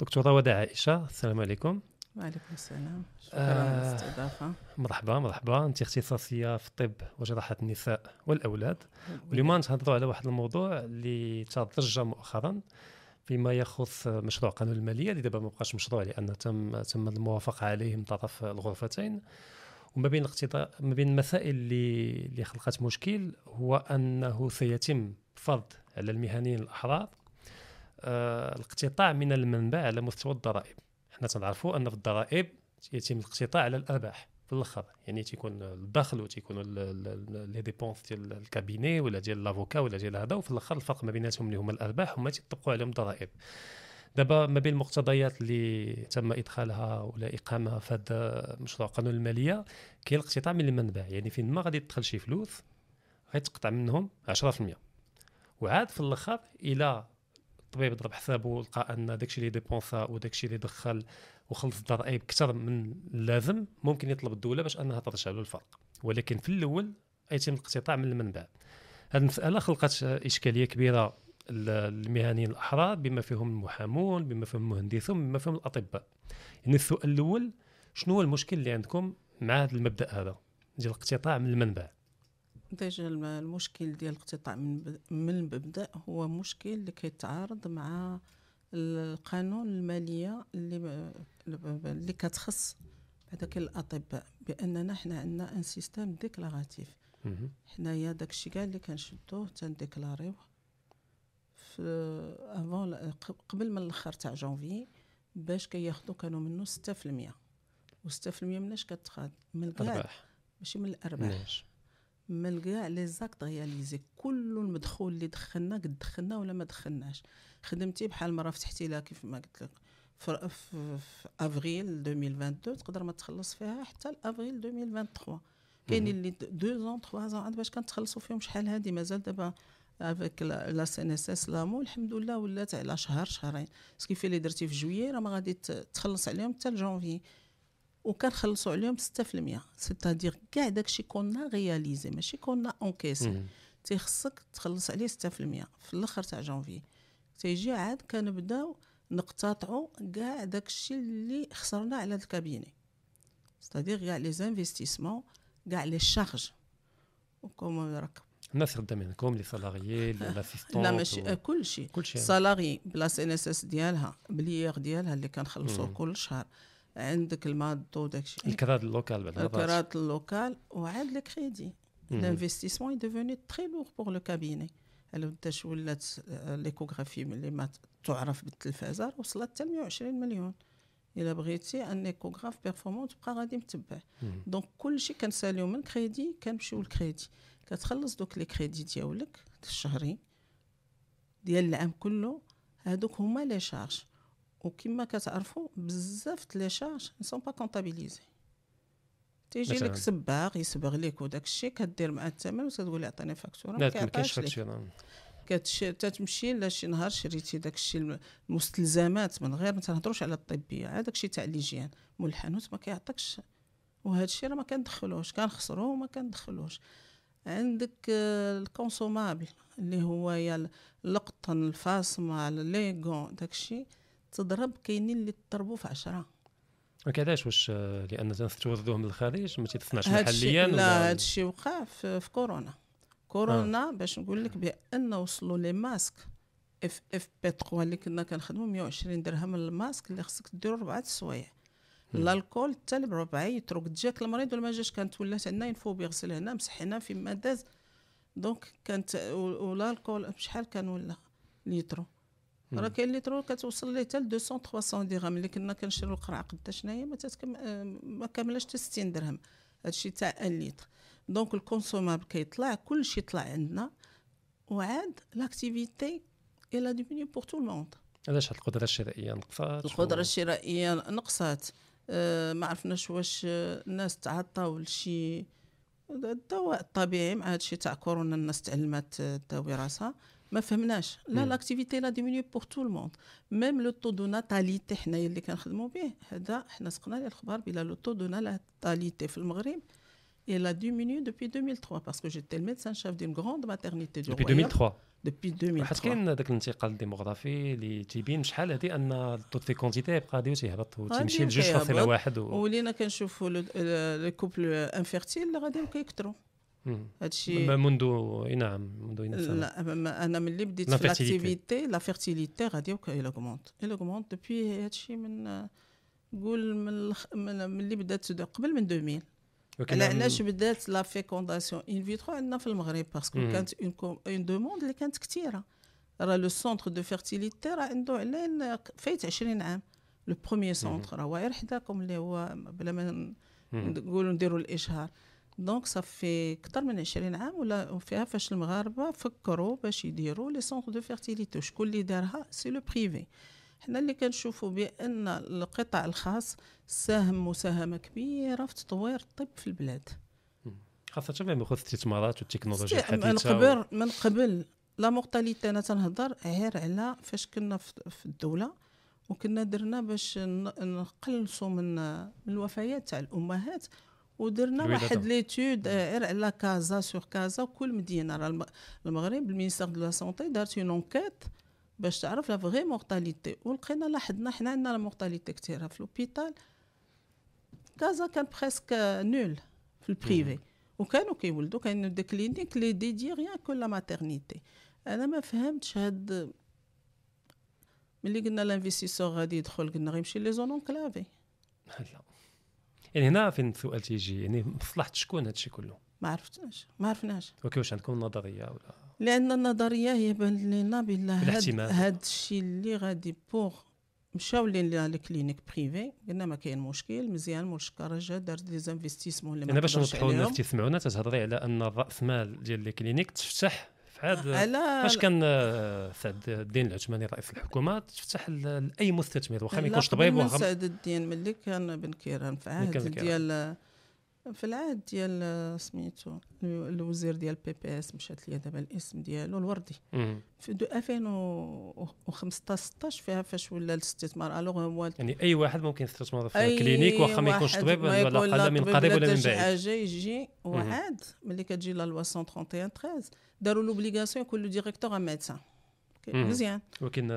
دكتوره وداع عائشة السلام عليكم. وعليكم السلام. شكرا على آه، الاستضافة. مرحبا مرحبا. انت اختصاصيه في الطب وجراحة النساء والأولاد. واليوم نتهضروا على واحد الموضوع اللي تضجر مؤخرا فيما يخص مشروع قانون المالية اللي دابا ما بقاش مشروع لأن تم تم الموافقة عليه من طرف الغرفتين. وما بين الاقتضاء ما بين المسائل اللي اللي خلقت مشكل هو أنه سيتم فرض على المهنيين الأحرار آه الاقتطاع من المنبع على مستوى الضرائب. حنا تنعرفوا أن في الضرائب يتم الاقتطاع على الأرباح في الآخر. يعني تيكون الدخل وتيكونوا لي ديبونس ديال الكابيني ولا ديال لافوكا ولا ديال هذا وفي الآخر الفرق ما بيناتهم اللي هما الأرباح هما تيطبقوا عليهم ضرائب. دابا ما بين المقتضيات اللي تم إدخالها ولا إقامها في هذا مشروع قانون المالية كاين الاقتطاع من المنبع. يعني فين ما غادي تدخل شي فلوس غيتقطع منهم 10% وعاد في الآخر إلى الطبيب ضرب حسابه ولقى أن داكشي اللي ديبونسا وداكشي اللي دخل وخلص الضرائب أكثر من اللازم ممكن يطلب الدولة باش أنها ترجع له الفرق. ولكن في الأول يتم الاقتطاع من المنبع. هذه المسألة خلقت إشكالية كبيرة المهنيين الأحرار بما فيهم المحامون بما فيهم المهندسون بما فيهم الأطباء. يعني السؤال الأول شنو هو المشكل اللي عندكم مع هذا المبدأ هذا؟ ديال الاقتطاع من المنبع. déjà المشكل ديال الاقتطاع من من المبدا هو مشكل اللي كيتعارض مع القانون المالية اللي اللي كتخص بعدا الأطباء بأننا حنا عندنا un système déclaratif حنايا داكشي كاع اللي كنشدوه تنديكلاريوه في avant قبل من الأخر تاع جونفي باش كياخذوا كانوا منه 6% و6% مناش كتخاد من كاع ماشي من الأرباح. من كاع لي زاكت رياليزي. كل المدخول اللي دخلنا قد دخلنا ولا ما دخلناش. خدمتي بحال مرة فتحتي لها كيف ما قلت لك في, في, في أفريل 2022 تقدر ما تخلص فيها حتى لأفريل 2023 كاينين اللي دو زون تخوا زون عاد باش كنتخلصوا فيهم شحال هادي؟ مازال دابا افيك لا سي إن إس إس لامو الحمد لله ولات على شهر شهرين. سكيفي اللي درتي في جويي راه ما غادي تخلص عليهم حتى لجونفي وكنخلصوا عليهم 6% سيتادير كاع داكشي كنا غياليزي ماشي كنا اونكيسي تيخصك تخلص عليه 6% في الآخر تاع جونفي تيجي عاد كنبداو نقتطعوا كاع داكشي اللي خسرنا على الكابيني ستادير كاع لي زانفستيسمون كاع لي شارج وكم راك الناس خدامين عندكم لي سالاريي لاسيستون لا ماشي كلشي. كلشي. salariés بلا CNSS ديالها بلا l'IR ديالها اللي كنخلصوه كل شهر. عندك المادو داكشي الكراء ال local بعد الكراء ال local وعاد les crédits l'investissement est devenu très lourd pour le cabinet. بداش ولات l'échographie اللي ما تعرف بالتلفازة وصلت حتى 120 مليون. إلا بغيتي un échographe performant تبقى غادي متبع. donc كلشي كنساليو من كريدي كنمشيو للكريدي. كتخلص دوك les crédits ديالك الشهري ديال العام كله هادوك هما les charges. وكما كتعرفوا بزاف les charges sont pas comptabilisées تيجي لك سباغ يسبغ لك وداك الشيء كدير مع الثمن وتقول لي عطيني facture ما كاينش facture تتمشي لا شي نهار شريتي داك الشيء المستلزمات من غير ما تهضروش على الطبيه عاد داك الشيء تاع l'hygiène مول الحانوت ما كيعطيكش وهذا الشيء راه ما كندخلوش كنخسروه وما كندخلوش عندك ال consommable اللي هو يا القطن الفاصمه les gants داك الشيء تضرب كاينين اللي تضربوا في عشرة. علاش واش لأن تنستوردوه من الخارج ما تيتصنعش محليا لا هذا الشيء وقع في, في كورونا. كورونا آه. باش نقول لك بأن وصلوا les masques FFP 3 اللي كنا كنخدموا 120 درهم الماسك اللي خصك ديرو ربعة السوايع. ال alcool حتى بربعة يترك جاك المريض ولا ما جاش كانت ولات عندنا ينفو بيغسل هنا مسح هنا فيما داز. donc كانت وال alcool بشحال كان ولا؟ ليترو راه كاين اللي ترو كتوصل ليه حتى 200 300 درهم اللي كنا كنشريو القرعة قداش هنايا ما تتكم آه، ما كاملاش حتى 60 درهم. هادشي تاع 1 لتر donc ال consommable كيطلع كلشي طلع عندنا. وعاد l'activité elle a diminué pour tout le monde علاش القدرة الشرائيه نقصات؟ القدرة الشرائية نقصات. أه ما عرفناش واش الناس تعطاو لشي الدواء الطبيعي مع هادشي تاع كورونا الناس تعلمات تداوي راسها. ما فهمناش. لا l'activité a diminué pour tout le monde même le taux de natalité حنايا اللي كنخدموا به هذا حنا سقنا ليه الخبر بلا le taux de natalité في المغرب et elle a diminué depuis 2003 parce que j'étais le médecin-chef d'une grande maternité du Royaume. depuis 2003 depuis حيت 2003 كاين داك الانتقال الديموغرافي اللي تيبين شحال هادي أن ال taux de fécondité يبقى غادي تيهبط وتمشي غادي. واحد و... ولينا كنشوفوا les couples infertiles اللي غاديين كيكثروا. هادشي م- منذ نعم منذ لا أنا ملي بديت في. l'activité la fertilité غادي augmente augmente depuis هادشي من قول من من ملي بدات قبل من 2000 ولكن على علاش بدات la fécondation in vitro عندنا في المغرب parce que مم. كانت une demande اللي كانت كثيرة. راه le centre de fertilité راه عنده علين فايت 20 عام. le premier centre راه واعر حداكم اللي هو بلا ما مم. نقولوا نديروا الإشهار. donc صافي أكثر من 20 عام ولا فيها فاش المغاربه فكروا باش يديروا les centres de fertilité وشكون اللي دارها c'est le privé حنا اللي كنشوفوا بان القطاع الخاص ساهم مساهمه كبيره في تطوير الطب في البلاد خاصه فيما يخص الاستثمارات والتكنولوجيا من الحديثه قبل من قبل la mortalité أنا تنهضر غير على فاش كنا في الدولة وكنا درنا باش نقلصوا من من الوفيات تاع الامهات ودرنا. واحد l'étude غير على كازا sur كازا وكل مدينة راه الم- المغرب ال ministère de la santé دارت une enquête باش تعرف la vraie mortalité. ولقينا لاحظنا حنا عندنا la mortalité كثيره في l'hôpital كازا كان presque nulle في ال privé وكانوا كيولدوا كاين دي كلينيك لي ديدي ريان كو لا ماترنيتي أنا ما فهمتش هاد ملي قلنا l'investisseur غادي يدخل قلنا غيمشي les zones enclavées لا. يعني هنا فين السؤال تيجي يعني مصلحة شكون هادشي كله ما عرفتناش ما عرفناش ولكن واش عندكم نظرية ولا لأن النظرية هي بأن لنا بالله. هاد الشيء اللي غادي pour مشاو لينا les cliniques privées قلنا ما كاين مشكل مزيان مولشكره جا دار des investissements اللي ما أنا باش نقدرش نوضحوا الناس. تسمعونا تتهضري على أن الرأس مال ديال les cliniques تفتح في عاد على فاش كان آه، سعد الدين العثماني رئيس الحكومة تفتح لاي مستثمر واخا ما يكونش طبيب واخا سعد الدين ملي كان بن كيران في عهد. ديال في العهد ديال سميتو الوزير ديال PPS مشات ليا دابا الاسم ديالو الوردي. مم. في deux 2015 16 فيها فاش ولا الاستثمار alors هو يعني أي واحد ممكن يستثمر في أي clinique واخا ما يكونش طبيب ولا قال من قريب ولا لا من بعيد. حاجة يجي وعاد ملي كتجي la loi 131 13 داروا l'obligation يكون le directeur un médecin. مزيان. ولكن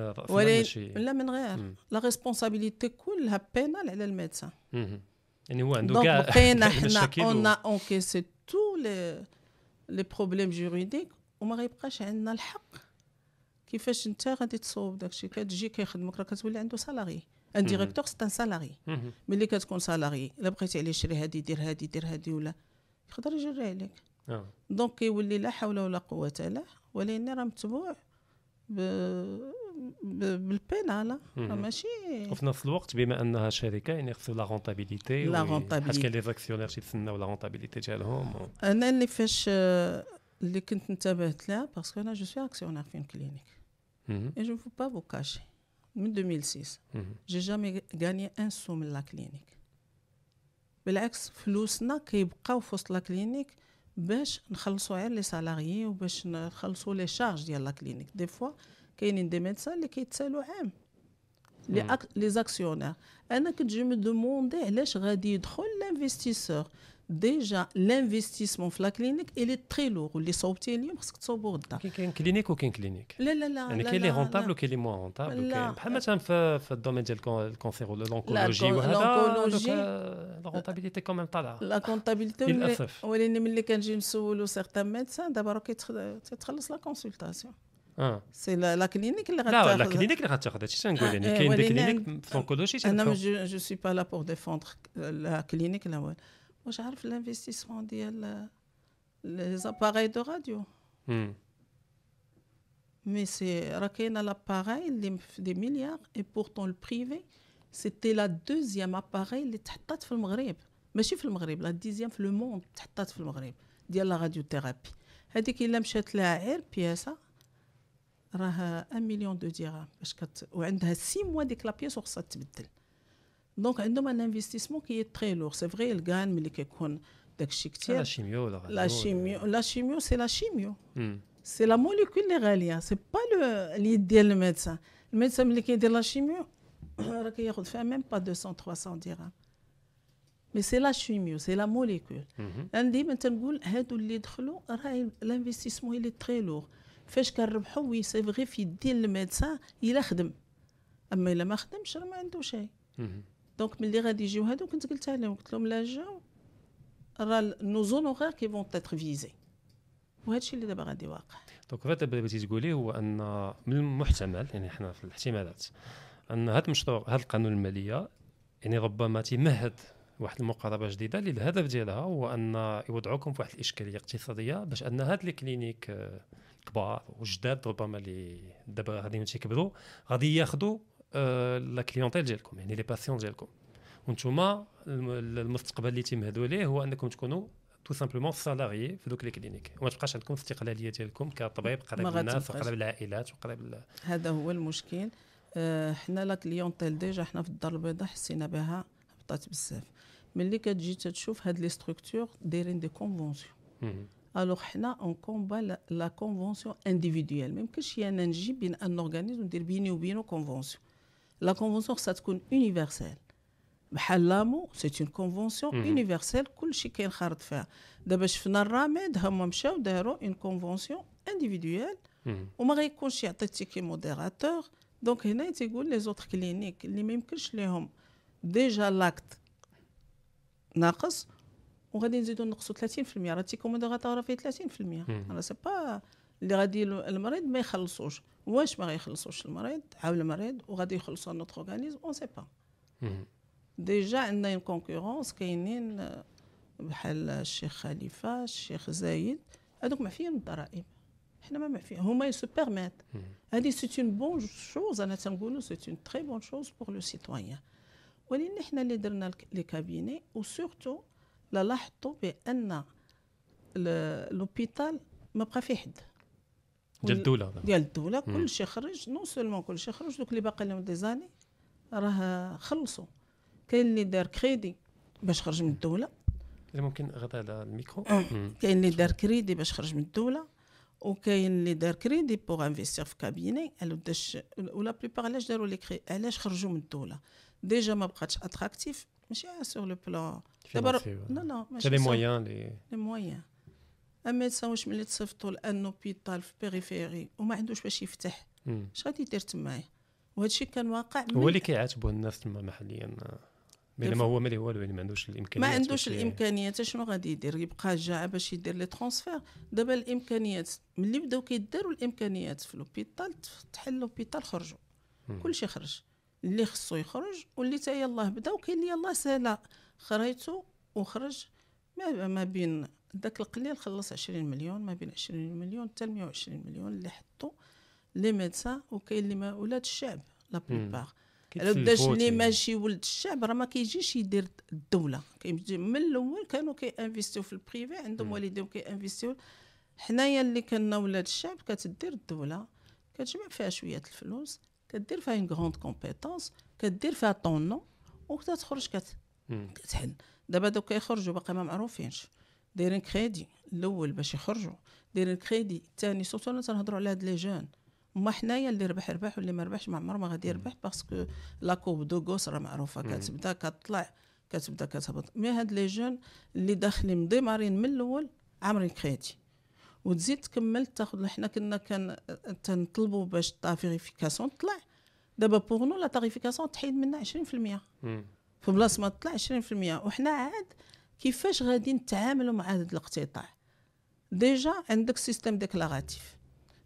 لا من غير. la responsabilité كلها pénale على ال médecin. يعني هو عنده كاع بقينا حنا المشاكل اون انكيسي تو لي لي بروبليم جوريديك وما غيبقاش عندنا الحق كيفاش انت غادي تصوب داكشي كتجي كيخدمك راه كتولي عنده salarié un directeur c'est un salarié. ملي كتكون salarié الا بغيتي عليه شري هادي دير هادي دير هادي ولا يقدر يجري عليك. donc كيولي لا حول ولا قوه له ولكن راه متبوع ب... ب... بال pénal راه مهم. ماشي. وفي نفس الوقت بما أنها شركة يعني خصو la rentabilité لا حيت rentabilité. كاين les actionnaires تيتسناو la rentabilité ديالهم أنا اللي فاش اللي كنت انتبهت لها parce que أنا je suis actionnaire في clinique je ne veux pas vous cacher. من 2006 مهم. j'ai jamais gagné un sou من la clinique بالعكس فلوسنا كيبقاو في وسط la clinique باش نخلصوا غير les salariés وباش نخلصوا les charges ديال la clinique des fois كاينين دي ميدسان اللي كيتسالوا عام لي مم. أك... لي زاكسيونير أنا كنت جو مي دوموندي علاش غادي يدخل لانفستيسور ديجا لانفستيسمون في لا كلينيك الي تري لور واللي صوبتيه اليوم خصك تصوبو غدا كاين كاين كلينيك وكاين كلينيك لا لا لا يعني لا كاين لي لا، رونتابل لا. وكاين لي موان رونتابل لا. وكاين بحال مثلا في في الدومين ديال الكون- الكونسير ولا لونكولوجي الكون- وهذا الأونكولوجي. لا رونتابيليتي كوميم طالعه لا كونتابيلتي للأسف. ولكن ملي كنجي نسولو سيغتان ميدسان دابا راه كيتخ- تتخلص لا كونسلطاسيون آه سي لا لا كلينيك اللي لا لا غتاخذ كلينيك اللي غتاخذ هادشي تنقول آه، يعني آه، كاين دي ولكن كلينيك عند- في اونكولوجي أنا تنفعو. جو جو سوي با لا بور ديفوندر لا كلينيك لا والو واش عارف الانفستيسمون ديال لي زاباراي دو راديو مم. مي سي راه كاينة لاباراي اللي في دي مليار اي بورتون البريفي سيتي لا دوزيام اباراي اللي تحطات في المغرب ماشي في المغرب لا ديزيام في لو موند تحطات في المغرب ديال لا راديو ثيرابي هذيك الا مشات لها غير بياسه راه 1 مليون دو درهم باش كت وعندها 6 موا ديك لا بياس وخصها تبدل دونك عندهم ان انفستيسمون كي تري لور سي فري الكان ملي كيكون داكشي لا كثير شيميو ولا لا راديو ولا- شيميو لا شيميو سي لا شيميو مم. سي لا موليكول اللي غاليه سي با لو اليد ديال الميدسان الميدسان ملي كيدير لا شيميو راه كياخذ فيها ميم با 200 300 درهم مي سي لا شيميو سي لا موليكول أنا ديما تنقول هادو اللي دخلوا راه الانفستيسمون اللي تري لوغ فاش كنربحوا وي سي فغي في الدين الميدسان إلا خدم. أما إلا ما خدمش راه ما عنده شيء. دونك ملي غادي يجيو هادو كنت قلتها لهم قلت لهم لا جاو راه نو زونوغير كي فون تيتر فيزي وهذا الشيء اللي دابا غادي واقع دونك غير دابا بغيتي تقولي هو ان من المحتمل يعني حنا في الاحتمالات ان هذا المشروع هذا القانون الماليه يعني ربما تيمهد واحد المقاربه جديده اللي الهدف ديالها هو ان يوضعوكم في واحد الاشكاليه اقتصاديه باش ان هاد les cliniques كبار وجداد ربما اللي دابا غادي تيكبروا غادي ياخذوا آه، la clientèle ديالكم يعني les patients ديالكم. وأنتم المستقبل اللي تيمهدوا ليه هو انكم تكونوا tout simplement salariés في دوك les cliniques وما تبقاش عندكم الاستقلاليه ديالكم كطبيب قريب الناس وقريب العائلات وقريب هذا هو المشكل. آه، حنا la clientèle déjà حنا في الدار البيضاء حسينا بها هبطات بزاف. ملي كتجي تشوف هاد les structures دايرين des conventions alors حنا on combat la convention individuelle ما يمكنش أنا نجي بين un organisme ندير بيني وبينه convention la convention خصها تكون universelle بحال l'AMO c'est une convention universelle كلشي كاين خارط فيها دابا شفنا الرامد هما مشاو داروا une convention انديفيدويال وما غيكونش يعطي التيكي موديراتور دونك هنا تيقول لي زوتر كلينيك اللي ما يمكنش ليهم ديجا لاكت ناقص وغادي نزيدو نقصو 30% راه تيكو موديراتور راه فيه 30% راه سي با اللي غادي المريض ما يخلصوش. واش ما غيخلصوش المريض؟ عاود المريض وغادي يخلصوا نوتر اورغانيزم اون سي با ديجا عندنا اون كونكورونس كاينين بحال الشيخ خليفة الشيخ زايد. هذوك معفيين الضرائب. حنا ما معفيين هما يسو بيرميت هذه سي اون بون شوز أنا تنقولو سي اون تري بون شوز بور لو سيتويان ولكن حنا اللي درنا لي كابيني وسورتو لا لاحظتوا بأن لوبيتال ما بقى فيه حد. ديال الدولة ديال الدولة. كلشي خرج نو سولمون كلشي خرج دوك اللي باقي لهم دي زاني راه خلصوا. كاين اللي دار كريدي باش خرج من الدولة. ممكن غدا على الميكرو. كاين اللي دار كريدي باش خرج من الدولة وكاين اللي دار كريدي بوغ انفيستير في كابيني ألو داش ولا بليبار علاش داروا لي كري علاش خرجوا من الدولة؟ ديجا ما بقاتش اتراكتيف ماشي سور لو بلان دابا لا لا ماشي لي مويان لي لي مويان اما واش ملي تصيفطوا لأن اوبيتال في بيريفيري وما عندوش باش يفتح اش غادي يدير تمايا وهذا الشيء كان واقع هو اللي كيعاتبوا الناس تما محليا بينما هو مالي والو يعني ما عندوش الامكانيات ما عندوش الامكانيات شنو غادي يدير يبقى جاع باش يدير les transferts دابا الامكانيات ملي بداو كيداروا الامكانيات في l'hôpital تحل l'hôpital خرجوا كلشي خرج اللي خصو يخرج واللي تا يلاه بدا وكاين اللي يلاه سالا retraite و وخرج ما, ما بين داك القليل خلص 20 مليون ما بين 20 مليون حتى 120 مليون اللي حطوا لي ميدسان وكاين اللي ما ولاد الشعب لا بليبار داش اللي ماشي ولد الشعب راه ما كيجيش يدير الدولة. كيجي من الأول كانوا كيانفيستيو في البريفي عندهم والديهم كيانفيستيو حنايا اللي كنا ولاد الشعب كتدير الدولة كتجمع فيها شوية الفلوس. كدير فيها اون غروند كومبيتونس كدير فيها طون نو وكتخرج كت كتحل دابا دوك كيخرجوا باقي ما معروفينش. دايرين كريدي الأول باش يخرجوا. دايرين كريدي الثاني surtout تنهضروا على هاد les jeunes. ما حنايا اللي ربح ربح واللي ما ربحش ما عمر ما غادي يربح parce que la courbe de Gauss راه معروفة. كتبدا كتطلع كتبدا كتهبط. mais هاد les jeunes اللي داخلين مضمارين من الأول عامرين كريدي وتزيد تكمل تاخذ حنا كنا كان تنطلبوا باش tarification تطلع دابا pour nous la tarification تحيد منها 20% في بلاصة ما تطلع 20% وحنا عاد كيفاش غادي نتعاملوا مع هذا الاقتطاع؟ déjà عندك système déclaratif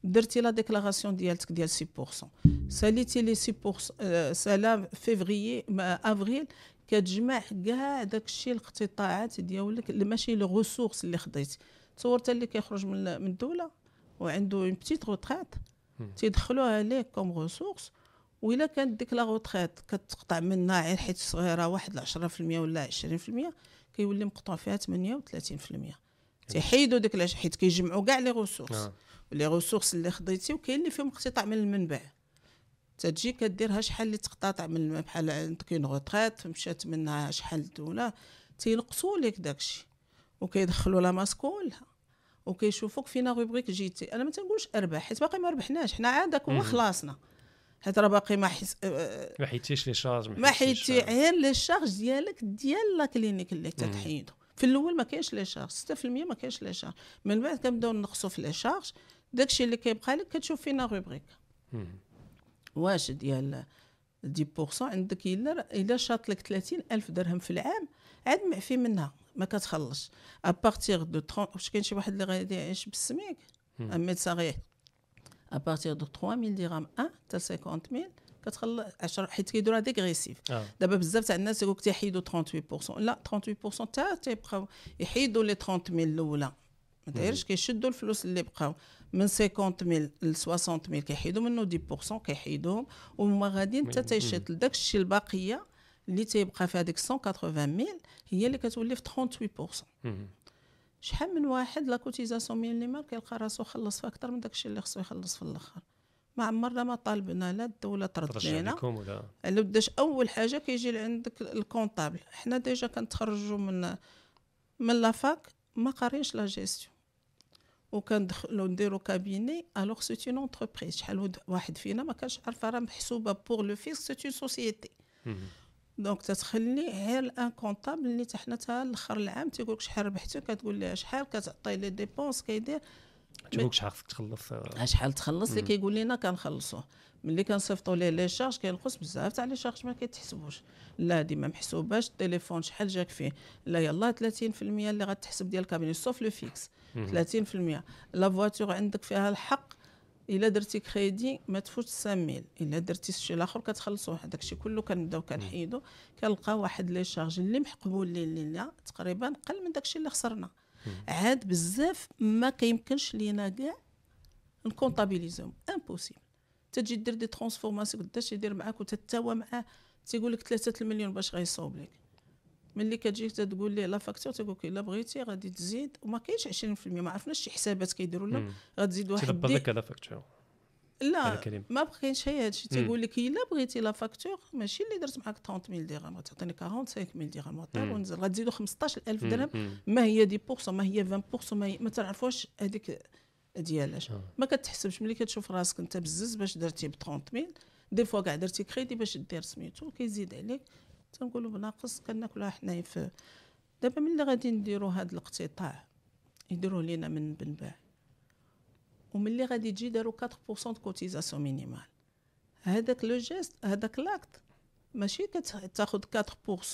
درتي la déclaration ديالتك ديال 6% ساليتي les 6% سالا février avril كتجمع كاع داكشي الاقتطاعات ديالك ماشي les ressources اللي خديتي. تصور اللي كيخرج من من الدولة وعنده une petite retraite تيدخلوها ليه comme ressource وإلا كانت ديك la retraite كتقطع منها غير حيت صغيرة واحد 10% ولا 20% كيولي مقطوع فيها 38% تيحيدوا ديك العش حيت كيجمعوا كاع les ressources آه. les ressources اللي خديتي وكاين اللي فيهم اقتطاع من المنبع. تجي كديرها شحال اللي تقتطع من بحال عندك une retraite مشات منها شحال الدولة تينقصوا لك داكشي. وكيدخلوا la masse كلها وكيشوفوك فينا rubrique جيتي. أنا ما تنقولش أربح حيت باقي ما ربحناش. حنا عادك هو خلاصنا حيت راه باقي ما حس... ما حيدتيش لي شارج ما حيدتي غير لي شارج ديالك ديال لا كلينيك اللي تتحيدو في الأول ما كاينش les charges 6% ما كاينش les charges. من بعد كنبداو نقصوا في les charges. داكشي اللي كيبقى لك كتشوف فينا rubrique واش ديال 10% عندك إلا إلا شاط لك 30 ألف درهم في العام عاد معفي منها. ما كتخلصش à partir de 30 واش كاين شي واحد اللي غادي يعيش بالسميك؟ un médecin غير. à partir de 3000 درهم 1 حتى 50000 كتخلص 10 حيت كيديروها dégressif آه. دابا بزاف تاع الناس يقولك تيحيدوا 38% les 38% تا تيبقاو يحيدوا les 30000 الأولى. ما دايرش كيشدوا الفلوس اللي بقاو. من 50000 ل 60000 كيحيدوا منه 10% كيحيدوهم. وهما غاديين حتى تيشد داك الشيء الباقية. اللي تيبقى في هذيك 180000 هي اللي كتولي في 38% شحال من واحد la cotisation minimale كيلقى راسو خلص في أكثر من داك الشيء اللي خصو يخلص في الآخر. ما عمرنا ما طالبنا لا الدولة ترد لينا ولا؟ على بداش أول حاجة كيجي لعندك ال comptable. حنا déjà كنتخرجوا من من la fac ما قارينش لا جيستيون. وكندخلوا نديروا cabinet alors c'est une entreprise شحال واحد فينا ما كانش عارفة راه محسوبة pour le fisc c'est une société donc تتخلي غير un comptable اللي حتى حنا تا الآخر العام تيقول لك شحال ربحتي كتقول ليه شحال كتعطي les dépenses كيدير. تقولك شحال خصك تخلص. آه، شحال تخلص اللي كيقول لنا كنخلصوه ملي كنصيفطوا ليه les charges كينقص بزاف تاع les charges ما كيتحسبوش. لا هادي ما محسوباش التليفون شحال جاك فيه. لا يلاه 30% اللي غتحسب ديال ال cabinet sauf le fixe 30% la facture عندك فيها الحق إلا درتي كريدي ما تفوتش 5000 إلا درتي الشيء الآخر كتخلصوه هذاك الشيء كله كنبداو كنحيدو كنلقاو واحد les charges اللي مقبول لينا تقريبا قل من داك الشيء اللي خسرنا. عاد بزاف ما كيمكنش لينا كاع نكونطابيليزيهم. impossible تجي دير des transformations قداش يدير معاك وتتاوى معاه تيقول لك 3 المليون باش غيصوب لك. ملي كتجي تقول ليه la facture تيقول لك الا بغيتي غادي تزيد وما كاينش 20% ما عرفناش شي حسابات كيديروا لا غتزيد واحد تدبر دي لك هذا facture. لا. ما بقينش هي هادشي تيقول لك إلا بغيتي la facture ماشي اللي درت معاك 30000 درهم غتعطيني 45000 درهم وطير ونزل غتزيدوا 15000 درهم ما هي 10% ما هي 20% ما هي ما تعرفوش هذيك ديالاش. آه. ما كتحسبش ملي كتشوف راسك انت بزز باش درتي ب 30000 des fois كاع درتي كريدي باش دير سميتو كيزيد عليك. تنقولوا بناقص كناكلوها حنايا في دابا ملي غادي نديروا هذا الاقتطاع يديروه لينا من المنبع وملي غادي تجي داروا 4% de cotisation minimale هذاك le geste هذاك l'acte ماشي كتاخذ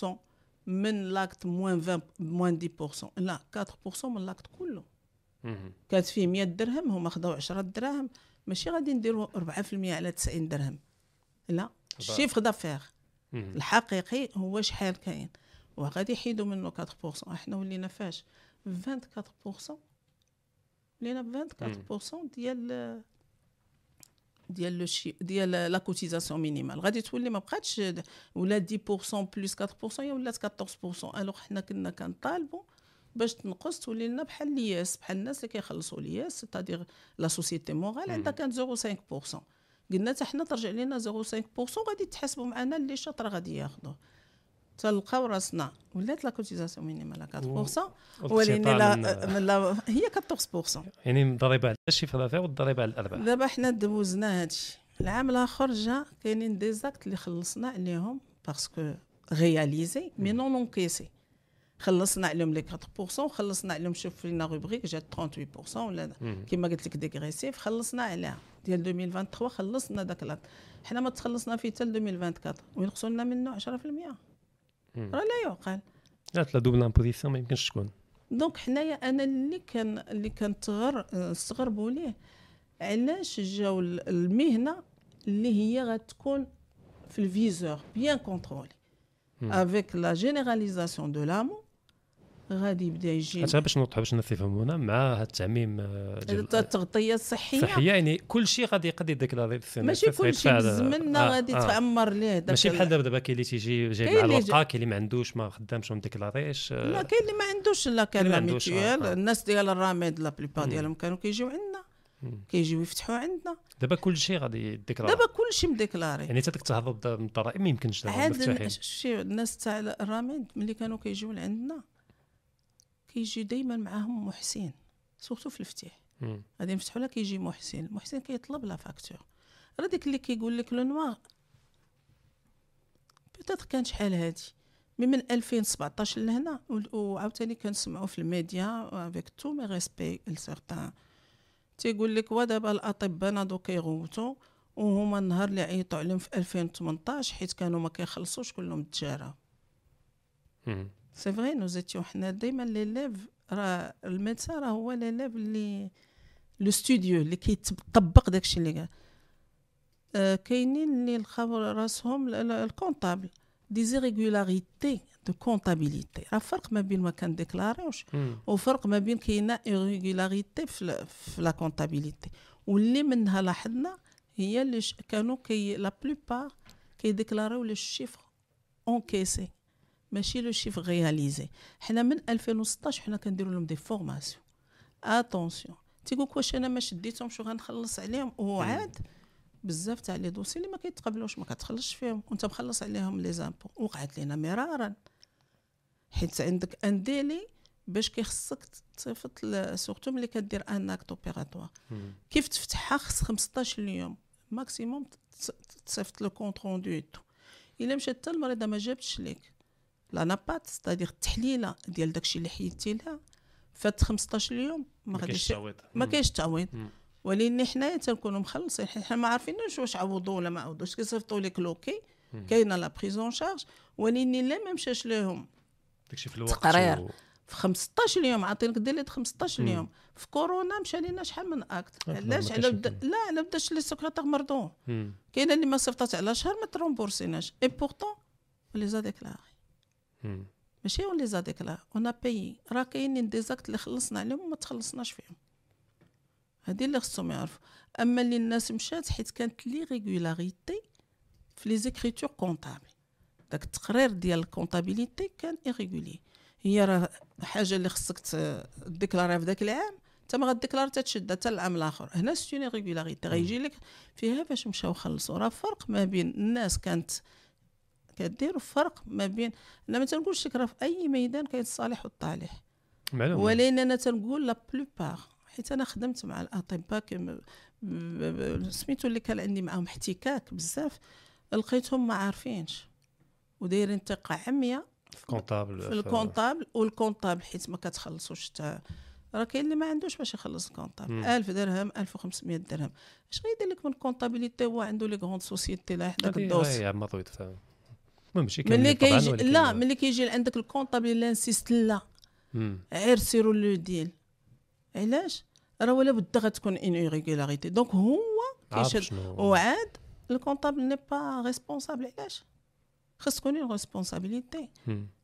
4% من l'acte moins 20 moins 10% لا 4% من l'acte كله. كانت فيه 100 درهم هما خداو 10 دراهم. ماشي غادي نديروا 4% على 90 درهم. لا chiffre d'affaires. الحقيقي هو شحال كاين. وغادي يحيدوا منه 4% إحنا ولينا فاش 24% ولينا 24% ديال ديال لو شي ديال la cotisation minimale. غادي تولي ما بقاتش ولا 10% plus 4% هي ولات 14% alors حنا كنا كنطالبوا باش تنقص تولي لنا بحال l'IS بحال الناس اللي كيخلصوا l'IS c'est-à-dire la société morale عندها كانت 0.5% قلنا حتى حنا ترجع لنا 0.5% غادي تحاسبوا معنا اللي شاطر غادي ياخذوه تلقاو راسنا. ولات la cotisation minimale 4% ولكن لا من- من لا هي 14% يعني الضريبه على ال chiffre d'affaires والضريبة على الارباح دابا حنا دوزنا هادشي. العام الآخر جا كاينين des actes اللي خلصنا عليهم parce que réalisés mais non encaissés خلصنا عليهم les 4% وخلصنا عليهم شوف فينا rubrique جات 38% ولا كيما قلت لك dégressif خلصنا عليها. ديال 2023 خلصنا داك l'acte حنا ما تخلصنا فيه حتى 2024 وينقصوا لنا منه 10% راه لا يعقل. لا la double imposition ما يمكنش تكون. donc حنايا أنا اللي كان اللي كنتغر استغربوا ليه علاش جاو ال- المهنة اللي هي غتكون في ال viseur bien contrôlée avec la généralisation de l'AMO غادي يبدا يجي. حتى باش نوضحوا باش الناس يفهمونا مع هذا التعميم آه، التغطية الصحية. الصحيه يعني كل شيء غادي يقد ي déclarer السنة ماشي كل شيء بالزمننا غادي تعمر ليه داك ماشي ال- بحال دابا دابا كاين اللي تيجي جاي مع الورقه كاين اللي ما عندوش ما خدامش وما déclarer ش آه، لا كاين اللي ما عندوش لا كان لا آه، mutuelle آه. الناس ديال الراميد la plupart ديالهم كانوا كيجيو عندنا. كيجيو يفتحوا عندنا. دابا كل شيء غادي déclarer دابا كلشي م déclaré. يعني حتى ديك التهرب من الضرائب ما يمكنش دابا شي الناس تاع الراميد ملي كانوا كيجيو لعندنا. كيجي دائما معاهم محسن surtout في الفتيح. غادي نفتحوا لها كيجي محسن المحسن كيطلب la facture. راه داك اللي كيقول لك le noir. peut-être كان شحال هادي. mais من 2017 لهنا وعاوتاني كنسمعوا في الميديا avec tous mes respects ل certains تيقول لك ودابا الأطباء ناضو كيغوتوا وهما النهار اللي عيطوا عليهم في 2018 حيت كانوا ما كيخلصوش كلهم تجاره c'est vrai nous étions حنا ديما les élèves راه ال médecin راه هو les élèves اللي le studieux اللي كيطبق داكشي اللي قال آه كاينين اللي لقاو راسهم ال comptable des irrégularités de comptabilité راه فرق ما بين ما كن déclarer وش وفرق ما بين كاينة irrégularité في, في la comptabilité واللي منها لاحظنا هي اللي كانوا كي la plupart كي déclarer او le chiffre encaissé ماشي le chiffre réalisé حنا من 2016 حنا كنديروا لهم des formations. Attention تيقولك واش أنا ما شديتهم شو غنخلص عليهم وعاد بزاف تاع les dossiers اللي ما كيتقبلوش ما كتخلصش فيهم. وانت مخلص عليهم les impôts وقعت لينا مرارا. حيت عندك un délai باش كيخصك تصيفط surtout ملي كدير un acte opératoire كيف تفتحها؟ خص 15 يوم maximum تصيفط le rendu tout إلا مشات حتى المريضة ما جابتش ليك. l'anapath c'est-à-dire التحليله ديال داكشي اللي حيدتي لها. فات 15 يوم ما غاديش ما كاينش تعويض. ولكن حنايا تنكونوا مخلصين. حنا ما عارفينش واش عوضوا ولا ما عوضوش. كيصيفطوا لك l'OK. كاينة la prise en charge ولكن لا ما مشاش لهم داكشي في الوقت تقرير. و... في 15 يوم عاطينك délai 15 يوم في كورونا مشى لنا شحال من acte. علاش؟ على بدا لا على بداش les secrétaires مرضون كاينة اللي ما صيفطات على شهر ما ت remboursé ناش et pourtant les a déclarés ماشي on les a déclarés on paye راه كاينين des actes اللي خلصنا عليهم وما تخلصناش فيهم. هادي اللي خصهم يعرفوا. أما اللي الناس مشات حيت كانت l'irrégularité في les écritures comptables داك التقرير ديال ال comptabilité كان irrégulier هي راه حاجة اللي خصك déclarer ها في ذاك العام انت ما غا déclarer تشدها حتى العام الآخر. هنا c'est une irrégularité غيجي لك فيها فاش مشاو خلصوا. راه فرق ما بين الناس كانت كدير فرق ما بين أنا ما تنقولش راه في أي ميدان كاين الصالح والطالح ولكن أنا تنقول la plupart حيت أنا خدمت مع الاطباء سميتو اللي كان عندي معاهم احتكاك بزاف لقيتهم ما عارفينش. ودايرين ثقة عمياء في ال comptable في ال comptable وال comptable حيت ما كتخلصوش حتى. راه كاين اللي ما عندوش باش يخلص ال comptable 1000 درهم 1500 درهم. اش غيدير لك من comptabilité هو عنده les grandes sociétés لا حداك الدوس. ما طويت ماشي ملي كيجي لا ملي كيجي عندك ال comptable لا insiste لا. غير سيروا لو ديل علاش؟ راه ولا بد غتكون une irrégularité. donc هو كيشد. وعاد ال comptable n'est pas responsable علاش؟ خاص تكون une responsabilité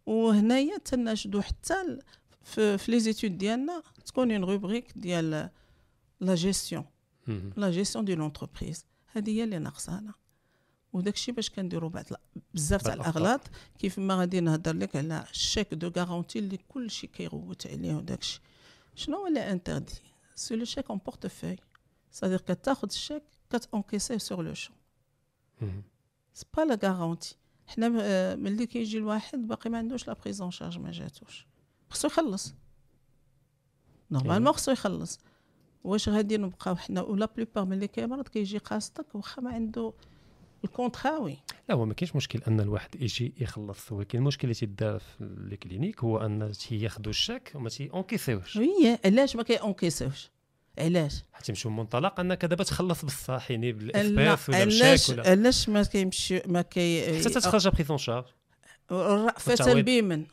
وهنايا تناشدو حتى في, في les études ديالنا تكون une rubrique ديال لا جيستيون لا جيستيون ديال l'entreprise هذه هي اللي ناقصانا وداك الشيء باش كنديروا بعض بزاف تاع الأغلاط كيف ما غادي نهضر لك على ال chèque de garantie اللي كل شيء كيغوت عليه وداك الشيء. شنو هو اللي interdit c'est le chèque en portefeuille c'est-à-dire كتاخذ الشيك كت encaisser ه sur le champ c'est pas la garantie حنا ملي كيجي الواحد باقي ما عندوش la prise en charge ما جاتوش خصو يخلص normalement خصو يخلص واش غادي نبقاو حنا و la plupart ملي كيمرض كيجي قاصدك واخا ما عنده الكونتخاوي لا هو ما كاينش مشكل أن الواحد يجي يخلص. ولكن المشكل اللي تيدار في ال clinique هو أن تياخذوا الشاك وما تي encaisser وش oui علاش ما كي encaisser وش علاش؟ حتى من منطلق أنك دابا تخلص بصح يعني بالاثبات ولا علاش ولا علاش ما كيمشي ما كي حتى تخرج prise en charge رأفة بمن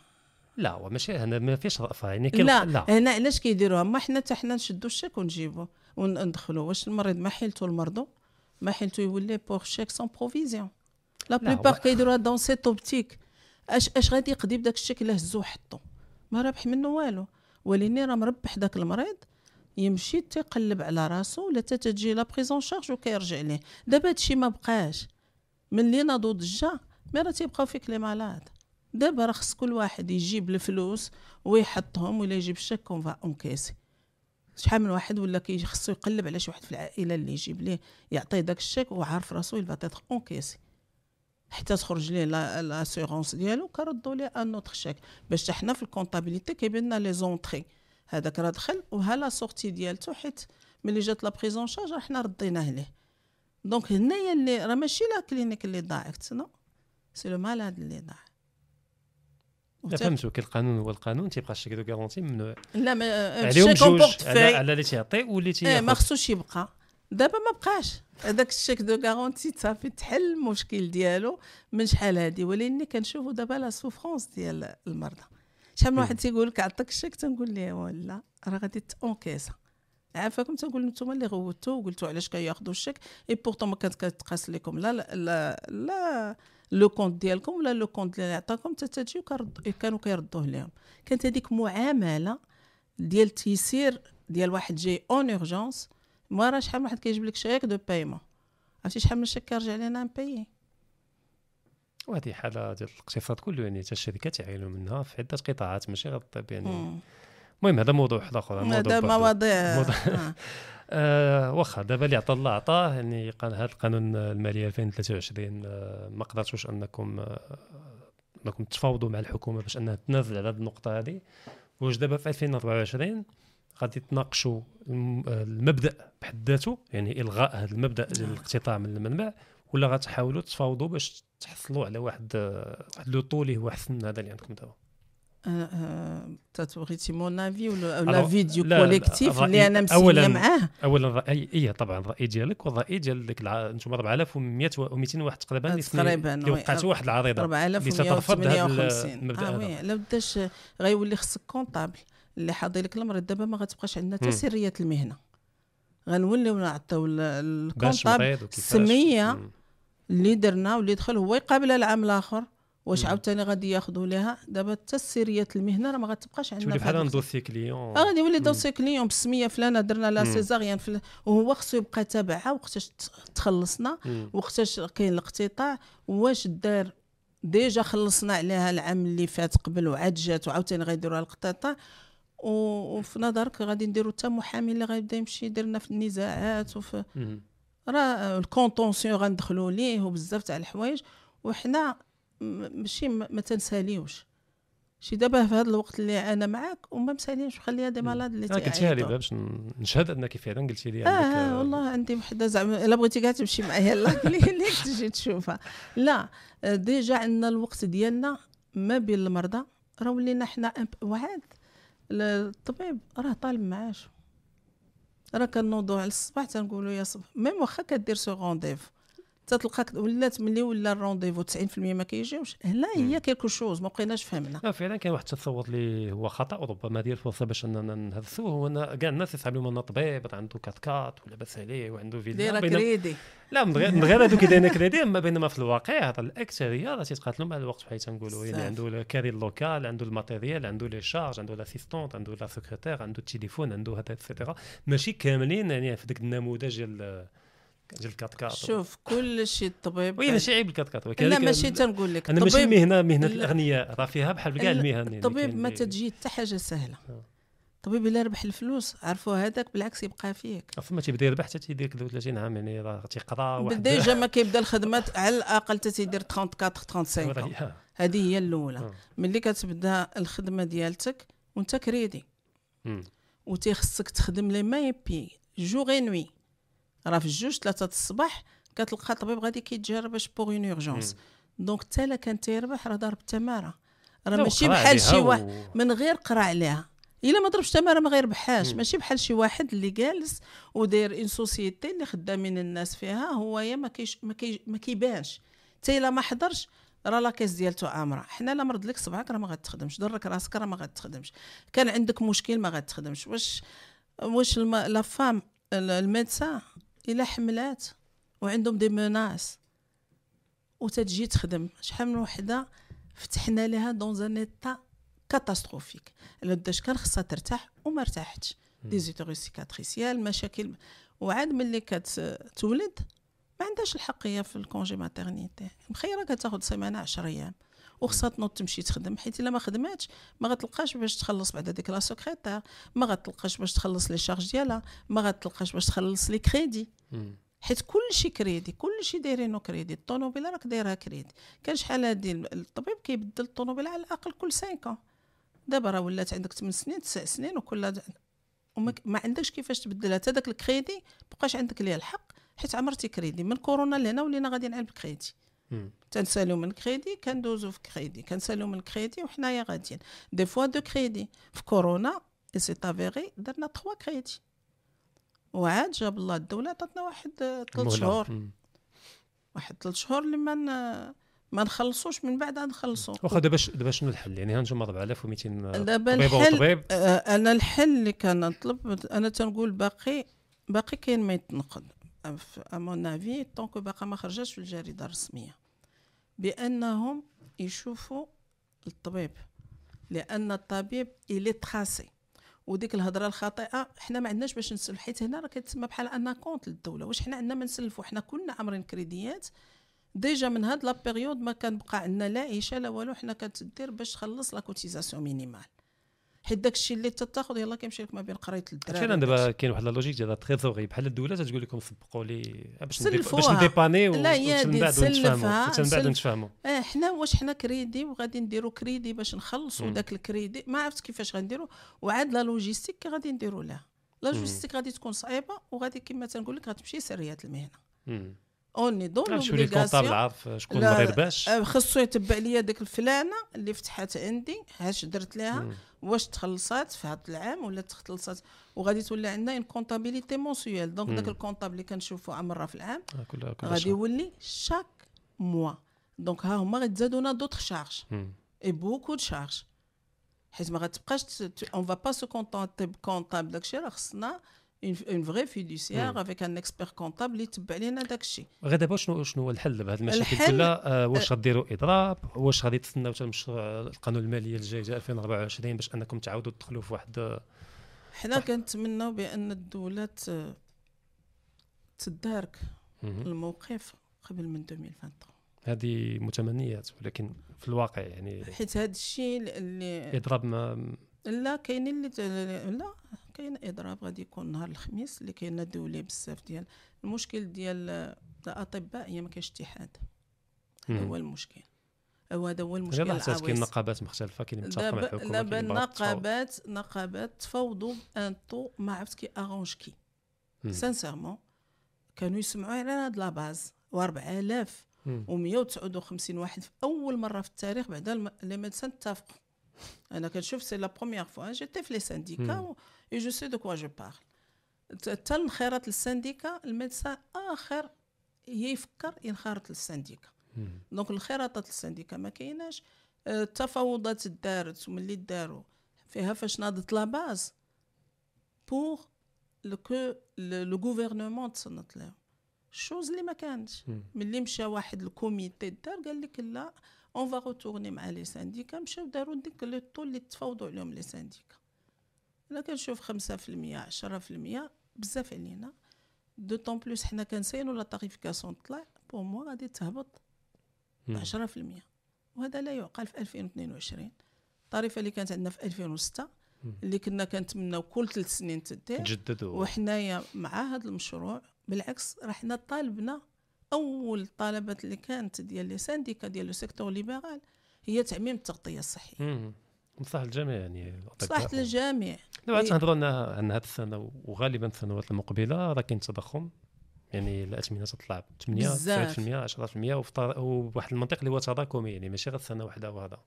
لا هو ماشي هنا ما فيش رأفة يعني لا, لا. هنا علاش كيديروها؟ ما حنا حتى حنا نشدوا الشيك ونجيبو وندخلوا واش المريض ما حيلته المرضو؟ ما حيلته يولي pour chèque sans provision la plupart كيديروها dans cette optique اش اش غادي يقضي بداك الشيك اللي هزو وحطو ما رابح منه والو ولكن راه مربح داك المريض يمشي تيقلب على راسو ولا تتجي la prise en charge وكيرجع ليه دابا هادشي ما بقاش ملي ناضو ضجه مي راه تيبقاو فيك لي مالاد دابا راه خص كل واحد يجيب الفلوس ويحطهم ولا يجيب الشيك on va encaisser شحال من واحد ولا كي خصو يقلب على شي واحد في العائلة اللي يجيب ليه يعطيه داك الشيك وعارف راسو il va être encaissé حتى تخرج ليه l'assurance ديالو كردوا ليه un autre chèque باش حنا في ال comptabilité كيبان لنا les entrées هذاك راه دخل وها la sortie ديالته حيت ملي جات la prise en charge حنا رديناه ليه. donc هنايا اللي راه ماشي la clinique اللي ضاعت non c'est le malade اللي ضاع لا فهمتوا كي القانون هو القانون تيبقى ال chèque de garantie ممنوع لا ما عليهم جوج على على اللي تيعطي واللي تياخذ. إيه ما خصوش يبقى. دابا ما بقاش. هذاك ال chèque de garantie صافي تحل المشكل ديالو من شحال هادي. ولكن كنشوفوا دابا la souffrance ديال المرضى. شحال من واحد تيقول لك عطاك الشيك تنقول ليه ولا راه غادي تونكيسا عافاكم تنقول نتوما اللي غوتوا وقلتوا علاش كياخذوا الشيك إي بورتون ما كانت كتقاس لكم. لا لا لا لو كونت ديالكم ولا لو كونت اللي عطاكم حتى تجيو كانوا كيردوه لهم كانت هذيك معاملة ديال تيسير ديال واحد جاي اون اورجونس ما راه شحال من واحد كيجيب لك شيك دو بايمون عرفتي شحال من شيك كيرجع لنا نبايي وهذه حالة ديال الاقتصاد كله يعني حتى الشركات يعينوا منها في عدة قطاعات ماشي غير الطب يعني. المهم هذا موضوع واحد آخر هذا مواضيع. موضوع. آه. آه واخا دابا اللي عطى الله عطاه يعني قال هذا القانون المالي 2023 آه ما قدرتوش أنكم آه أنكم تفاوضوا مع الحكومة باش أنها تنازل على هذه النقطة هذه واش دابا في 2024 غادي تناقشوا المبدأ بحد ذاته يعني إلغاء هذا المبدأ ديال نعم. الاقتطاع من المنبع ولا غتحاولوا تفاوضوا باش تحصلوا على واحد واحد لو طولي هو احسن من هذا اللي عندكم دابا تبغيتي مون افي ولا فيديو كوليكتيف اللي أنا مسينيه معاه اولا الراي اي طبعا الراي ديالك والراي ديال ديك أنتم 4100 و200 واحد تقريبا تقريبا اللي وقعت واحد العريضه 4158 آه وي لا بداش غيولي خصك كونطابل اللي حاضي لك المريض دابا ما غتبقاش عندنا حتى سريه المهنة. غنوليو نعطيو الكونطابل السميه اللي درنا واللي دخل هو يقابل العام الآخر. واش عاوتاني غادي ياخذوا لها دابا حتى سريه المهنة راه ما غتبقاش عندنا تولي بحال دوسي كليون. آه غادي يولي دوسي كليون بالسميه فلانة درنا la césarienne. وهو خصو يبقى تابعها وقتاش تخلصنا وقتاش كاين الإقتطاع واش دار déjà خلصنا عليها العام اللي فات قبل وعاد جات وعاوتاني غيديروها الإقتطاع. وفي نظرك غادي نديرو حتى محامي اللي غيبدا يمشي يدير لنا في النزاعات وفي راه ال contentieux غندخلوا ليه وبزاف تاع الحوايج. وحنا ماشي ما تنساليوش. شي دابا في هذا الوقت اللي أنا معاك وما مسالينش خليها des malades اللي قلتيها لي باش نشهد أنك فعلا قلتي لي آه, آه والله عندي وحدة زعما إلا بغيتي كاع تمشي معايا ليك تجي تشوفها. لا déjà عندنا الوقت ديالنا ما بين المرضى. راه ولينا حنا وعاد الطبيب راه طالب معاش. راه كنوضوا على الصباح تنقولوا يا صباح ميم واخا كدير سو رونديفو تتلقاك ولات ملي ولا الرونديفو 90% ما كيجيوش. هنا هي كيلكو شوز ما بقيناش فهمنا. لا فعلا كاين واحد التصور اللي هو خطأ وربما ديال الفرصة باش اننا نهرسوه هو كاع الناس يسحبوا لنا طبيب عنده كات كات ولاباس عليه وعنده فيلا دايره كريدي. لا من غير من غير هذوك دايرين كريدي أما بينما في الواقع هذا الاكثريه راه تيتقاتلوا مع الوقت بحال تنقولوا إللي عنده الكاري اللوكال عنده الماتيريال عنده لي شارج عنده لاسيستونت عنده لا سكرتير عنده التليفون عنده هذا اكسيتيرا ماشي كاملين يعني في ذاك النموذج ديال ديال ال quatre quatre شوف كل شيء الطبيب oui ماشي عيب ال quatre quatre لا ماشي تنقول لك أنا ماشي مهنه مهنة الاغنياء راه فيها بحال كاع المهن الطبيب ما تجي حتى حاجة سهلة. الطبيب إلا ربح الفلوس عرفوا هذاك بالعكس يبقى فيك. فما تيبدأ يربح حتى تيدير 30 عام يعني راه تيقرا واحد. déjà ما كيبدا الخدمه على الأقل حتى تيدير 34 35 هذه هي. الأولى. ملي كتبدا الخدمة ديالتك وانت كريدي. وتيخصك تخدم لي ما يبي جوغ نوي. راه في الجوج ثلاثة الصباح كتلقى طبيب غادي كيتجرب باش بوغ اون اورجونس دونك حتى لا كان تيربح راه ضارب التمارة. راه ماشي بحال شي واحد من غير قرا عليها إلا ما ضربش تمارة ما غيربحهاش ماشي بحال شي واحد اللي جالس وداير اون سوسيتي اللي خدامين الناس فيها هو يا ما كيش ما, كي ما كيبانش. حتى إلا ما حضرش راه la caisse ديالته عامره حنا لا مرض لك صبعك راه ما غتخدمش. ضرك راسك راه ما غتخدمش. كان عندك مشكل ما غتخدمش. واش واش la femme médecin الا حملات وعندهم des menaces وتتجي تخدم. شحال من وحدة فتحنا لها dans un état catastrophique داش كان خصها ترتاح وما ارتاحتش des utérus cicatriciels مشاكل. وعاد ملي كتولد ما عندهاش الحقية في ال congé maternité مخيرة كتاخذ سيمانة 10 أيام. وخصها تنوض تمشي تخدم حيت إلا ما خدماتش ما غتلقاش باش تخلص بعد ديك la secrétaire ما غتلقاش باش تخلص les charges ديالها ما غتلقاش باش تخلص les crédits. حيت كلشي كريدي كلشي دايرينو كريدي الطوموبيله راك دايرها كريدي. كان شحال هادي الطبيب كيبدل الطوموبيله على الأقل كل 5 دابا راه ولات عندك 8 سنين 9 سنين وكل وما ما عندكش كيفاش تبدلها. حتى داك الكريدي بقاش عندك ليه الحق حيت عمرتي كريدي. من كورونا لهنا ولينا غاديين على الكريدي مم. تنساليو من كريدي كندوزو في كريدي. كنساليو من كريدي وحنايا غاديين. des fois deux crédits. في كورونا et c'est avéré درنا 3 crédits وعاد جاب الله الدولة عطاتنا واحد ثلاث. شهور. واحد ثلاث شهور اللي ما ما نخلصوش من بعد نخلصوا واخا دابا دابا شنو الحل؟ يعني هانتوما 4200 دابا طبيبه الحل وطبيب آه، أنا الحل اللي كنطلب أنا تنقول باقي باقي كاين ما يتنقد à mon avis tant que باقا ما خرجتش في الجريدة الرسمية. بأنهم يشوفوا الطبيب لأن الطبيب إلي تراسي وديك الهضرة الخاطئة حنا ما عندناش باش نسلف حيت هنا راه كتسمى بحال un acompte للدولة. واش حنا عندنا ما نسلفوا حنا كنا عامرين كريديات. déjà من هاد la période ما كان بقى عندنا لا عيشة لا والو. حنا كتدير باش تخلص la cotisation minimale. حيت داكشي اللي تتاخذ يلاه كيمشي لك ما بين قرايه الدراري فعلا دابا كاين واحد la logique ديال ال trésorerie بحال الدولة تتقول لكم سبقوا لي باش باش. ن dépanner ومن بعد نتفاهموا من بعد. نتفاهموا آه حنا واش حنا كريدي وغادي نديرو كريدي باش نخلصوا. داك الكريدي ما عرفت كيفاش غنديرو وعاد la logistique كي غادي نديرو لها la. logistique غادي تكون صعيبة وغادي كما تنقول لك غتمشي سريات المهنة. on est donc غنمشيو les comptables l'obligation عارف شكون المريض باش؟ آه، خصو يتبع ليا ديك الفلانة اللي فتحات عندي. هاش درت لها. واش تخلصات في هذا العام ولا تخلصات؟ وغادي تولي عندنا une comptabilité mensuelle donc داك مم. ال comptable اللي كنشوفو مره في العام آه، كل كل غادي. يولي chaque mois donc ها هما غيتزادونا d'autres charges. et beaucoup de charges حيت ما غتبقاش on va passer ب comptable داكشي راه خصنا un vrai fiduciaire. avec un expert comptable اللي يتبع لينا داكشي غير دابا شنو شنو هو الحل هاد المشاكل؟ الحل- كلها آه، واش غديروا إضراب؟ واش غادي تستناو حتى القانون الماليه الجاي جا 2024 باش أنكم تعاودوا تدخلوا في واحد آه، حنا كنتمناو بأن الدولة تدارك. الموقف قبل من 2023 هذه متمنيات ولكن في الواقع يعني حيت هذا الشيء اللي إضراب ما لا كاينين اللي لا كاين اضراب غادي يكون نهار الخميس اللي كاين دولي بزاف ديال المشكل ديال الاطباء هي ما كاينش اتحاد. هو المشكل هو هذا هو المشكل غير لاحظت كاين العويص نقابات مختلفة كاين متفقه مع الحكومة دابا. النقابات نقابات تفاوضوا un taux ما عرفت qui arrange qui. sincèrement كانوا يسمعوا على هاد la base و4000 مم. و159 واحد في أول مرة في التاريخ بعد les médecins اتفقوا أنا كنشوف c'est la première fois j'étais في les syndicats مم. et je sais de quoi je parle حتى الانخراط لل syndicat ال médecin اخر يفكر ينخرط لل syndicat مم. donc الانخراطات لل syndicat ما كايناش آه، التفاوضات دارت وملي داروا فيها فاش ناضت la base pour le coup le gouvernement تصنت لهم ال chose اللي ما كانتش مم. ملي مشى واحد ال comité دار قال لك là on va retourner مع les syndicats مشاو داروا ديك le taux اللي تفاوضوا عليهم les syndicats أنا كنشوف 5% 10% بزاف علينا d'autant plus حنا كنساينو la tarification طلع pour moi غادي تهبط ب مم. 10% وهذا لا يعقل في 2022 الطريفة اللي كانت عندنا في 2006 مم. اللي كنا كنتمناو كل ثلاث سنين تدير تجددوا وحنايا مع هذا المشروع بالعكس راه حنا طالبنا أول الطلبات اللي كانت ديال les syndicats ديال le secteur libéral هي تعميم التغطية الصحية. مصلحه الجميع يعني. مصلحه الجميع دابا إيه. تنهضروا عن هذه السنة وغالبا السنوات المقبلة راه كاين تضخم يعني الأثمنة تطلع ب 8 بزاف. 9% 10% وفي طا- وواحد المنطق اللي هو تراكمي يعني ماشي غير سنه واحدة وهذا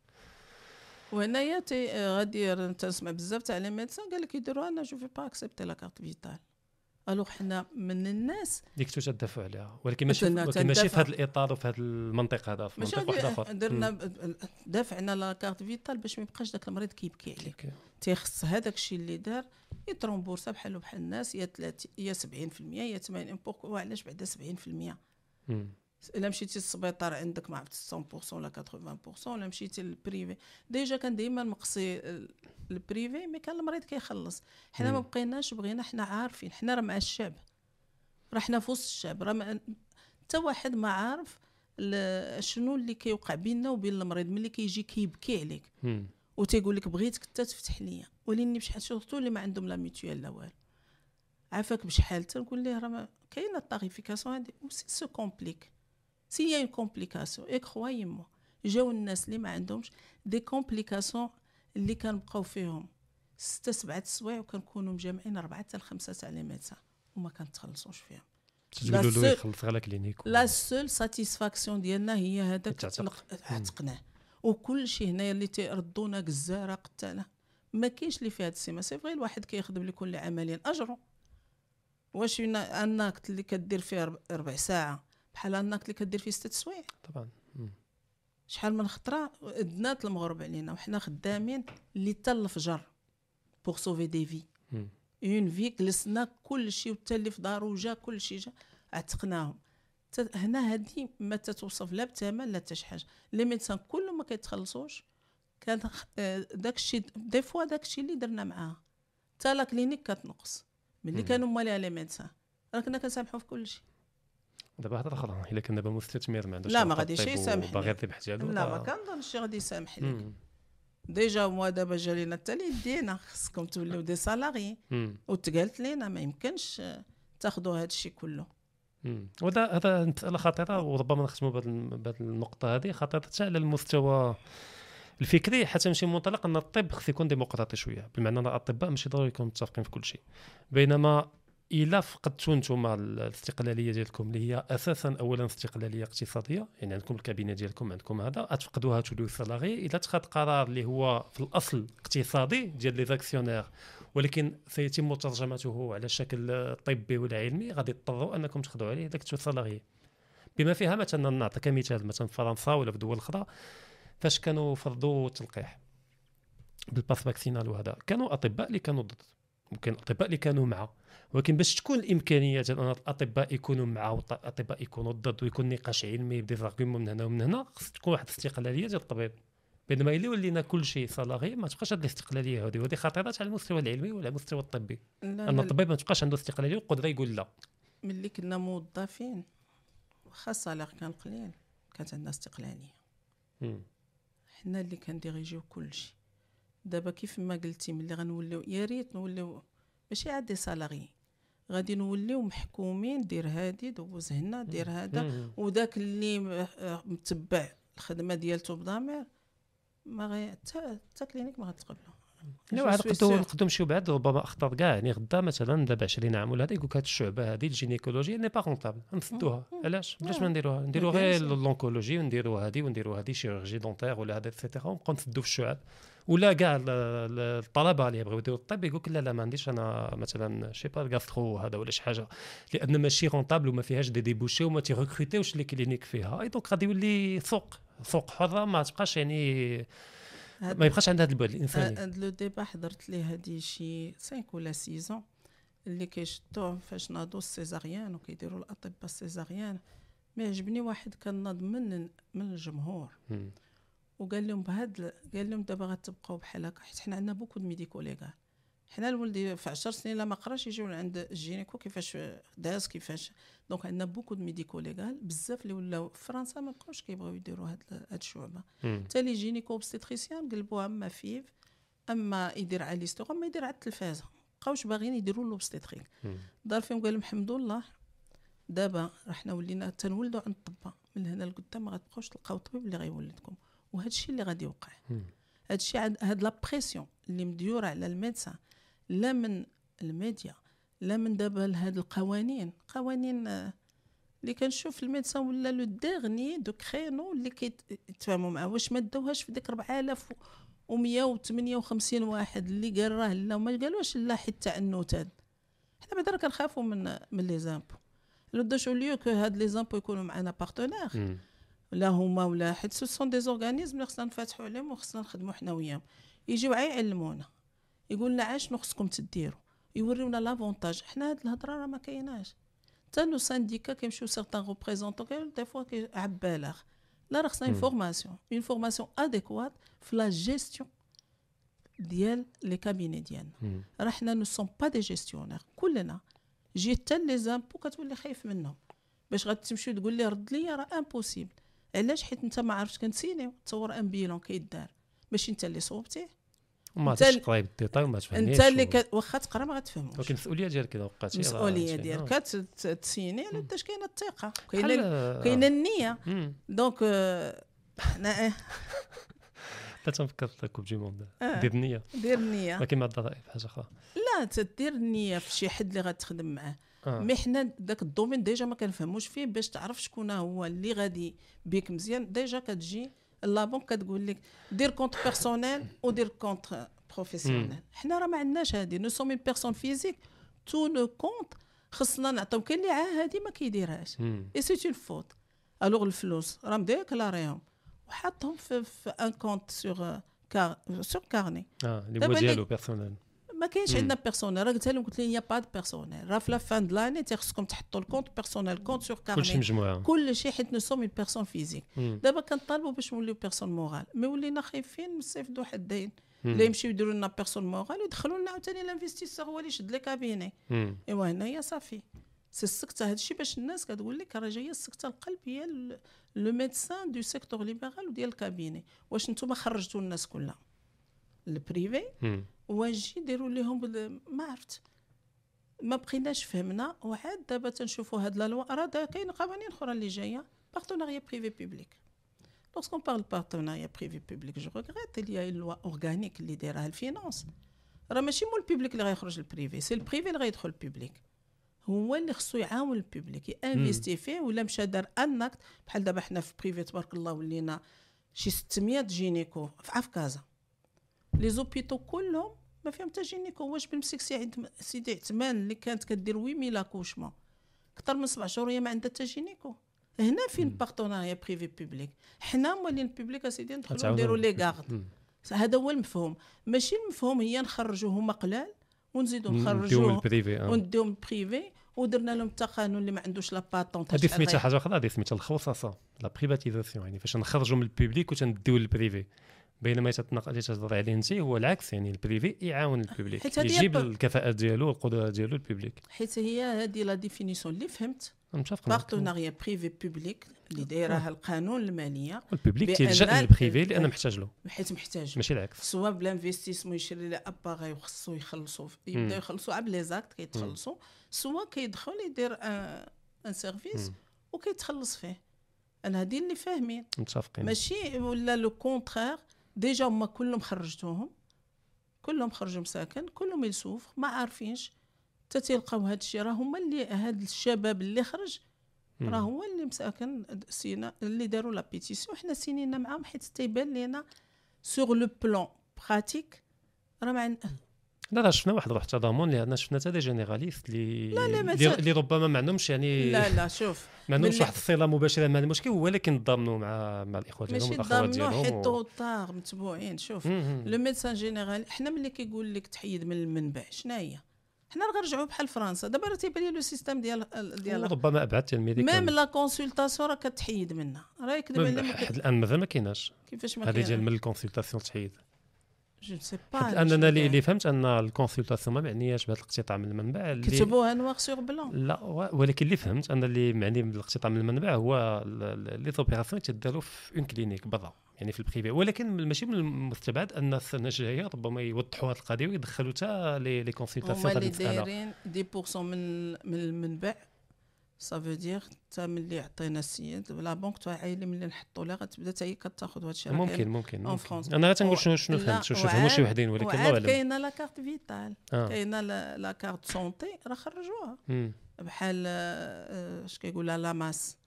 وهنايا تي غادي تسمع بزاف تاع les médecins قال لك يديروا أنا je vais pas accepter la carte vitale alors حنا من الناس. ديك تو تدافعوا عليها. ولكن ماشي ولكن ماشي في. هذا الإطار وفي هذا المنطق هذا في ماشي منطق واحد آخر. غادي درنا دافعنا la carte vitale باش ما يبقاش داك المريض كيبكي عليه ok تيخص هذاك الشيء اللي دار يت rembourser بحالو بحال الناس يا 30 يا 70% يا 80 pourquoi علاش بعدا 70% مم. الا مشيتي للسبيطار عندك ما عرفت 100% ولا 80% ولا مشيتي لل privé déjà كان ديما مقصي ال- ال privé mais كان المريض كيخلص. حنا ما. بقيناش بغينا حنا عارفين. حنا راه مع الشعب. راه حنا في وسط الشعب. راه ما- حتى واحد ما عارف شنو اللي كيوقع بيننا وبين المريض. ملي كيجي كيبكي عليك. وتيقول لك بغيتك حتى تفتح ليا. وليني بشحال surtout اللي ما عندهم la mutuelle لا والو. عافاك بشحال؟ تنقول ليه راه كاينة ال tarification هادي. si ça se complique s'il y a une complication et croyez-moi جاو الناس اللي ما عندهمش des complications اللي كنبقاو فيهم ستة سبعة سوايع وكنكونوا مجمعين أربعة حتى لخمسة تاع les médecins وما كنتخلصوش فيهم تقولوا له يخلص على clinique la seule satisfaction ديالنا هي هذاك تعتق وكل شيء هنايا اللي تيردونا جزاره قتاله ما كاينش اللي فيها هاد السيما c'est vrai الواحد كيخدم لكل عمل اجره واش un acte اللي كدير فيه ربع ساعه بحال un acte اللي كدير فيه ست سوايع. طبعا. شحال من خطرة؟ ادنات المغرب علينا وحنا خدامين اللي حتى الفجر pour sauver des vies on fait جلسنا كل شيء وحتى اللي في دارو جا كل شيء جا عتقناهم. هنا هادي ما تتوصف لا بثمن لا حتى شي حاجة. les médecins كلهم ما كيتخلصوش. كان آه، داكشي des fois داكشي اللي درنا معاها. حتى la clinique كتنقص. ملي كانوا مالي les médecins راه كنا كنسامحوا في كل شيء دابا هضره أخرى إلا كان دابا مستثمر ما عندوش لا ما غاديش يسامح باغي الربح ديالو لا ما كنظنش غادي يسامح لك. déjà هو دابا جا لينا حتى يدينا خصكم توليو des salariés. وتقالت لينا ما يمكنش تاخذوا هذا الشيء كله. وهذا هذا مساله خطيره وربما نختموا بهذه النقطة هذه خطيره حتى على المستوى الفكري حتى نمشي منطلق أن الطب خص يكون ديمقراطي شوية. بمعنى أن الأطباء ماشي ضروري يكونوا متفقين في كل شيء. بينما إلا فقدتوا نتوما الاستقلالية ديالكم اللي هي أساسا اولا استقلالية اقتصادية يعني عندكم ال cabinet ديالكم عندكم هذا غتفقدوها توليو salariés إلا تخذ قرار اللي هو في الأصل اقتصادي ديال لي ولكن سيتم ترجمته على شكل طبي ولا علمي غادي تضطروا أنكم تاخذوا عليه داك salarié بما فيها مثلا نعطيك مثال مثلا فرنسا ولا في دول أخرى فاش كانوا فرضوا التلقيح بال passe vaccinal وهذا كانوا أطباء اللي كانوا ضد. ممكن الاطباء اللي كانوا مع ولكن باش تكون الامكانيه ديال أن الأطباء يكونوا مع والاطباء يكونوا ضد ويكون نقاش علمي ب des arguments من هنا ومن هنا خص تكون واحد الاستقلالية ديال الطبيب. بينما إلا ولينا كل شيء salarié ما تبقاش هذه الاستقلالية هذه وهذه خطيرة على المستوى العلمي وعلى المستوى الطبي. أن الطبيب ما تبقاش عنده استقلالية وقدرة يقول لا. ملي كنا موظفين واخا ال salaire كان قليل كانت عندنا استقلالية. حنا اللي كن diriger يو كل شيء. دابا كيف ما قلتي ملي غنوليو يا ريت نوليو ماشي عاد des salariés غادي نوليو محكومين دير هادي دوز هنا دير هذا. وداك اللي متبع الخدمة ديالته بضمير ما غي حتى clinique ما غتقبلو. لا واحد نقدروا نقدروا نمشيو بعد ربما اخطر كاع. يعني غدا مثلا دابا 20 عام ولا هذا يقول لك هذه الشعبه هذه ال gynécologie n'est pas rentable نسدوها علاش؟ علاش ما نديروها؟ نديروا غير l'oncologie ونديروا هذه ونديروا هذه chirurgie dentaire ولا هذا et cetera ونبقاو نسدوا في الشعب. ولا كاع الطلبة اللي يبغيو يديروا الطب يقول لا لا ما عنديش أنا مثلا شي با ال gastro هذا ولا شي حاجة. لأن ماشي رونتابل وما فيهاش دي ديبوشي وما تيغوكروتيوش لي كلينيك فيها. اي دونك غادي يولي سوق سوق حرة ما تبقاش يعني ما يبقاش عندها هذا البعد الإنساني. هذا لو ديبا حضرت ليه هذه شي 5 ولا 6 اللي كيشدوه فاش ناضوا السيزاريان وكيديروا الأطباء السيزاريان. ما عجبني واحد كان ناض من من الجمهور. وقال لهم بهاد قال لهم دابا غتبقاو بحال هكا حيت حنا عندنا بوكو ميديكو ليغال حنا الولد في 10 سنين لا ما قراش يجيو عند الجينيكو كيفاش داز كيفاش. دونك عندنا بوكو ميديكو ليغال بزاف اللي ولاو في فرنسا ما بقاوش كيبغيو يديروا هاد هاد الشعبة. حتى لي جينيكو اوبستيتريسيان قلبوها أما فيف أما يدير على ليستور أما يدير على التلفازه بقاوش باغيين يديروا لوبستيتريك دار فيهم قال لهم الحمد لله. دابا رحنا ولينا تنولدوا عند الطباء من هنا لقدام ما غتبقاوش تلقاو طبيب اللي غيولدكم. وهذا الشيء اللي غادي يوقع. هذا الشيء هاد لا بريسيون اللي مديورة على الميدسان لا من الميديا لا من دابا هاد القوانين. قوانين اللي كنشوف الميدسان ولا لو ديرني دو كرينو اللي كيتفاهموا معاه واش ما داوهاش في ديك 4158 واحد اللي قال راه لا وما قالوش لا حيت التعنتات حنا بعدا كنخافوا من من لي زامبو لو دو ليو كو هاد لي زامبو يكونوا معنا بارتنير لا هما ولا حيت سو سون دي زورغانيزم اللي خصنا نفتحوا عليهم وخصنا نخدموا حنا وياهم. يجيو عا يعلمونا يقول لنا عاش خصكم تديروا يوريونا لافونتاج. حنا هاد الهضرة راه ما كايناش. حتى لو سانديكا كيمشيو سيغتان ريبريزونتون كيقول دي فوا عبالغ لا راه خصنا اون فورماسيون اون فورماسيون اديكوات في لا جيستيون ديال لي كابيني ديالنا. راه حنا نو سون با دي جيستيونير. كلنا. جي حتى لي زامبو كتولي خايف منهم. باش غتمشي تقول لي رد لي راه امبوسيبل. علاش حيت انت ما عرفتش كنسيني تصور ان بيلون كيدار. ماشي انت اللي صوبتيه وما تقراي بالديتاي وما تفهميش انت اللي ك... واخا تقرا ما غتفهموش. ولكن المسؤولية ديالك إذا وقعتي المسؤولية ديالك. تسيني على قداش كاينة الثقة؟ كاينة كاينة النية. دونك حنا لا تنفكر في كوب دي موند دير النيه دير النيه ولكن مع الضرائب حاجة أخرى. لا تدير النيه في شي حد اللي غتخدم معاه. آه. مي حنا داك الدومين ديجا ما كنفهموش فيه باش تعرف شكون هو اللي غادي بيك مزيان. ديجا كتجي لا بنك كتقول لك دير كونت بيرسونيل ودير كونت بروفيسيونيل حنا راه ما عندناش هذه نو سومي بيرسون فيزيك تو لو كونت خصنا نعطيو كاين اللي عاه هذه ما كيديرهاش. اي سي اون فوت الوغ الفلوس راه مديكلاريهم وحطهم في, في ان كونت سور كار سور كارني آه اللي هو دابا اللي- ديالو بيرسونيل ما كاينش. عندنا بيرسونيل راه قلت لهم قلت لهم يا با بيرسونيل راه في لا فان دو لاني تيخصكم تحطوا الكونت بيرسونيل كونت سور كلشي كارني مجموعة. كل شيء حيت نو سوم بيرسون فيزيك. دابا كنطالبوا باش نوليو بيرسون مورال مي ولينا خايفين نصيفطوا حدين. لا يمشيو يديروا لنا بيرسون مورال ويدخلوا لنا عاوتاني الانفستيسور هو اللي يشد لي كابيني. ايوا هنايا صافي. سي السكته هادشي باش الناس كتقول لك راه جاية السكته القلب هي لو ميدسان دو سيكتور ليبرال وديال الكابيني واش نتوما خرجتوا الناس كلها؟ البريفي مم. واجي ديروا لهم بال- ما عرفت. ما بقيناش فهمنا. وعاد دابا تنشوفوا هاد لا لوا. راه كاين قوانين أخرى اللي جاية. بارتناريا بريفي بوبليك لوrsqu'on parle بارتناريا بريفي بوبليك جو ريغريت اللي هي لوا اورغانيك اللي دايرها الفينانس راه ماشي مول البوبليك اللي غيخرج للبريفي سي البريفي اللي غيدخل البوبليك هو اللي خصو يعاون البوبليك يانفيستي فيه ولا مشى دار ان اكت بحال دابا حنا في بريفي تبارك الله ولينا شي 600 جينيكو في عفكازه لي زوبيتو كلهم ما فيهم حتى جينيكو واش بالمسك سيدي عثمان اللي كانت كدير 8000 اكوشمون أكثر من سبع شهور هي ما عندها حتى جينيكو. هنا فين بارتناريا بريفي بوبليك حنا مولين البوبليك أسيدي ندخلوا غتعاونوا نديروا لي. غارد هذا هو المفهوم. ماشي المفهوم هي نخرجوا هما قلال ونزيدوا نديو نخرجوا البريفي آه. ونديهم بريفي ودرنا لهم حتى قانون اللي ما عندوش la patente هذه سميتها حاجة أخرى هذه سميتها الخوصصه la privatisation يعني فاش نخرجوا من ال public وتنديو لل privé بينما اللي تهضر عليه انت هو العكس يعني ال privé يعاون ال public حيت يجيب الكفاءات ديالو والقدرات ديالو لل public حيت هي هذه la définition اللي فهمت. partenariat privé public اللي دايرها القانون المالية. ال public بأن تيلجا لل privé لأنه محتاج له. حيت محتاج. ماشي العكس. سواء بال investissement يشري les appareils وخصو يخلصوا يبداو يخلصوا عا ب les actes كيتخلصوا سواء كيدخل يدير un service مم. وكيتخلص فيه. أنا هذه اللي فاهمين. متفقين. ماشي ولا le contraire déjà هما كلهم خرجتوهم كلهم خرجوا مساكن كلهم يلسوف ما عارفينش حتى تيلقاو هاد الشيء راه هما اللي هاد الشباب اللي خرج. راه هو اللي مساكن سينا اللي داروا la pétition حنا سينينا معاهم حيت تيبان لينا sur le plan pratique راه ما. لا لا شفنا واحد روح التضامن لأن شفنا حتى des généralistes اللي اللي, ربما ما عندهمش يعني لا لا شوف ما عندهمش واحد الصلة مباشرة مع المشكل ولكن تضامنوا مع مع الإخوة ديالهم ماشي والاخوات ضامنوا ديالهم حيت و- طو طار متبوعين شوف. le médecin général حنا ملي كيقول لك تحيد من المنبع شنا هي؟ حنا راه غنرجعوا بحال فرنسا. دابا راه تيبان لي le système ديال ديال ربما ابعد ال médical. même la consultation راه كتحيد منها. راه يكذب ما حد الآن مازال ما كايناش. كيفاش ما هذه ديال من ال consultation تحيد. je sais pas أننا اللي اللي فهمت أن ال consultation ما معنياش بهذا الاقتطاع من المنبع اللي كتبوها noir sur blanc. لا ولكن اللي فهمت أن اللي معني بالاقتطاع من المنبع هو les opérations تداروا في en clinique برا يعني في ال privé ولكن ماشي من المستبعد أن السنة الجايه ربما يوضحوا هذه القضية ويدخلوا حتى les consultations هما اللي دايرين des pourcents من من المنبع. سافو دير حتى ملي عطينا السيد لا بنك تاع عايله ملي نحطوا لها غتبدا حتى هي كتاخذ هذا الشيء ممكن ممكن. أنا غير تنقول و- شنو شنو لا، فهمت شنو فهموا شي وحدين ولكن الله اعلم كاينة لا كارت فيتال آه. كاينة لا لا كارت سونتي راه خرجوها. بحال آه، اش كيقولها لاماس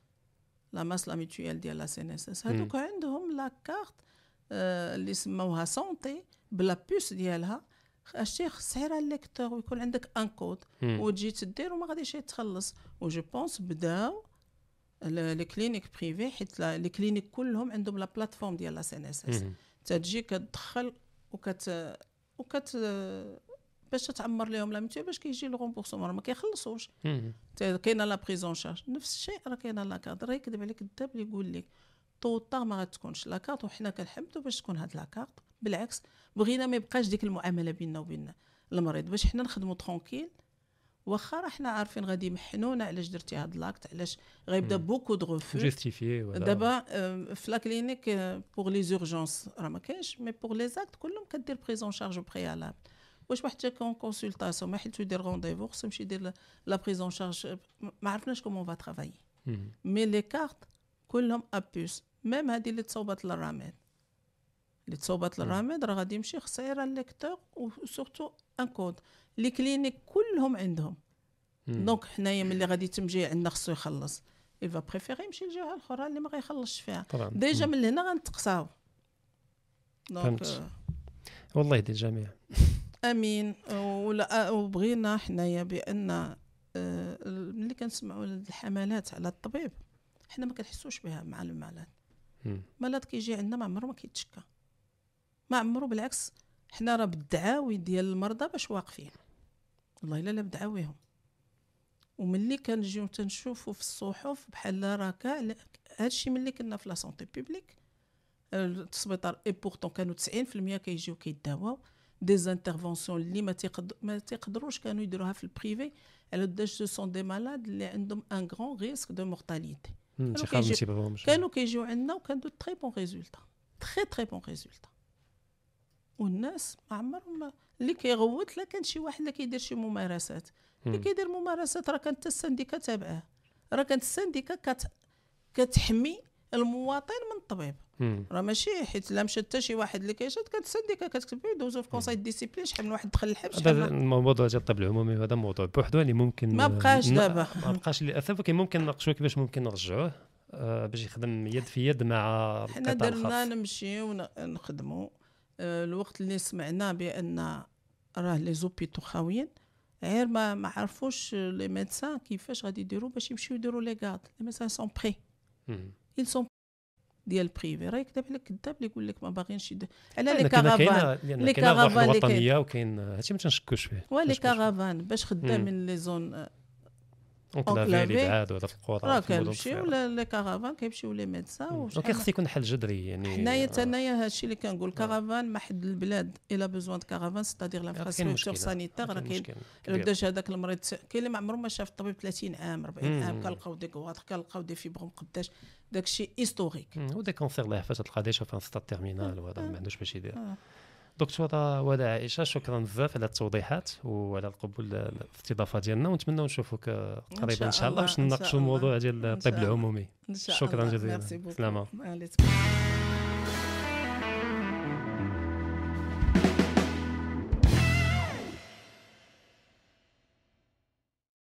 لاماس لا ميتويال ديال لا سي ان اس اس هذوك عندهم لا كارت آه، اللي سموها سونتي بلا بوس ديالها. اشتي سعيرها الليكتور ويكون عندك ان كود. وتجي تدير وما غاديش يتخلص. و je pense بداو les cliniques privées حيت les cliniques كلهم عندهم la plateforme ديال la CNSS. تجي كتدخل وكت وكت باش تعمر لهم la mutuelle باش كيجي لو رومبورسمون ما كيخلصوش. كاينة la prise en charge نفس الشيء راه كاينة la carte راه يكذب عليك الكذاب اللي يقول لك ما غتكونش la carte وحنا كنحمدوا باش تكون هاد la carte بالعكس بغينا ما يبقاش ديك المعاملة بيننا وبين المريض باش حنا نخدموا ترونكيل واخا راه حنا عارفين غادي يمحنونا علاش درتي هاد لاكت؟ علاش غيبدا بوكو دو غوفو جوستيفيي ولا دابا آه، في لا كلينيك بوغ لي زورجونس راه ما كاينش مي بوغ لي زاكت كلهم كدير بريزون شارج بريالابل واش واحد جا كون كونسلطاسيون ما حيت يدير رونديفو خصو يمشي يدير لا بريزون شارج ما عرفناش كومون فا ترافايي مم. مي لي كارت كلهم ابوس ميم هذه اللي تصوبت للرامد اللي تصوبت للرامد راه غادي يمشي خص يرى ال lecteur و surtout un code les cliniques كلهم عندهم. donc حنايا ملي غادي يتم جاي عندنا خصو يخلص. il va préférer يمشي للجهة الأخرى اللي ما غيخلصش فيها. déjà. من هنا غنتقصاو. donc. آه، والله يهدي الجميع آمين. ولا وبغينا حنايا بأن آه، ملي كنسمعوا الحملات على الطبيب حنا ما كنحسوش بها مع مم. مرض كيجي عندنا ما عمره ما كيتشكى. ما عمره بالعكس حنا راه بالدعاوي ديال المرضى باش واقفين. والله إلا لا بدعاويهم. وملي كنجيو تنشوفوا في الصحف بحال راه كاع هادشي ملي كنا في la santé publique السبيطار et pourtant كانوا 90% كيجيو كيداواو. des interventions اللي ما تيقد ما تيقدروش كانوا يديروها في ال privé على داش ce sont des malades اللي عندهم un grand risque de mortalité كانوا كيجيو عندنا وكانوا très bons résultats très très bons résultats والناس ما عمرهم ما- اللي كيغوت لا كان شي واحد اللي كيدير شي ممارسات اللي. كيدير ممارسات راه كانت ال syndicat تابعة راه كانت ال syndicat كت كتحمي المواطن من الطبيب. راه ماشي حيت لا مشى حتى شي واحد اللي كيشد كانت ال syndicat كتكتب فيه يدوزو في conseil discipline شحال من واحد دخل الحبس هذا الموضوع ديال الطب العمومي هذا موضوع بوحدو اللي ممكن ما بقاش دابا. ما بقاش للاسف ولكن ممكن نناقشوا كيفاش ممكن نرجعوه آه، باش يخدم يد في يد مع حنا درنا نمشيو نخدموا الوقت اللي سمعنا بأن راه les hôpitaux خاويين غير ما ما عرفوش les médecins كيفاش غادي يديروا باش يمشيو يديروا les gardes les médecins sont prêts. ils sont ديال ال privé راه يكذب عليك كذاب اللي يقول لك ما باغينش يد... على لي كارافان. لي كارافان اللي كاين- وكاين هادشي ما تنشكوش فيه. ولي. كارافان باش خدامين لي زون اونكلافي. اللي بعاد ولا في القرى راه كنمشيو لي كارافان كيمشيو لي. وشحال ولكن خص يكون حل جذري يعني حنايا تنايا هادشي اللي كنقول كارافان ما حد البلاد الا بوزوان كارافان ستادير لانفراستركتور. سانيتير راه كاين. داش هذاك المريض كاين اللي ما عمره ما شاف الطبيب 30 عام 40 مم. عام كنلقاو دي كواطر كنلقاو دي فيبروم قداش داكشي historique. و des cancers الله يحفظ تلقى شوف في stade terminal وهذا ما. عندوش باش يدير دكتورة ولا عائشة شكرا بزاف على التوضيحات وعلى القبول الاستضافة ديالنا ونتمنى نشوفوك قريبا إن شاء الله باش نناقشوا. الموضوع ديال الطب. العمومي شكراً. جزيلاً. عليكم.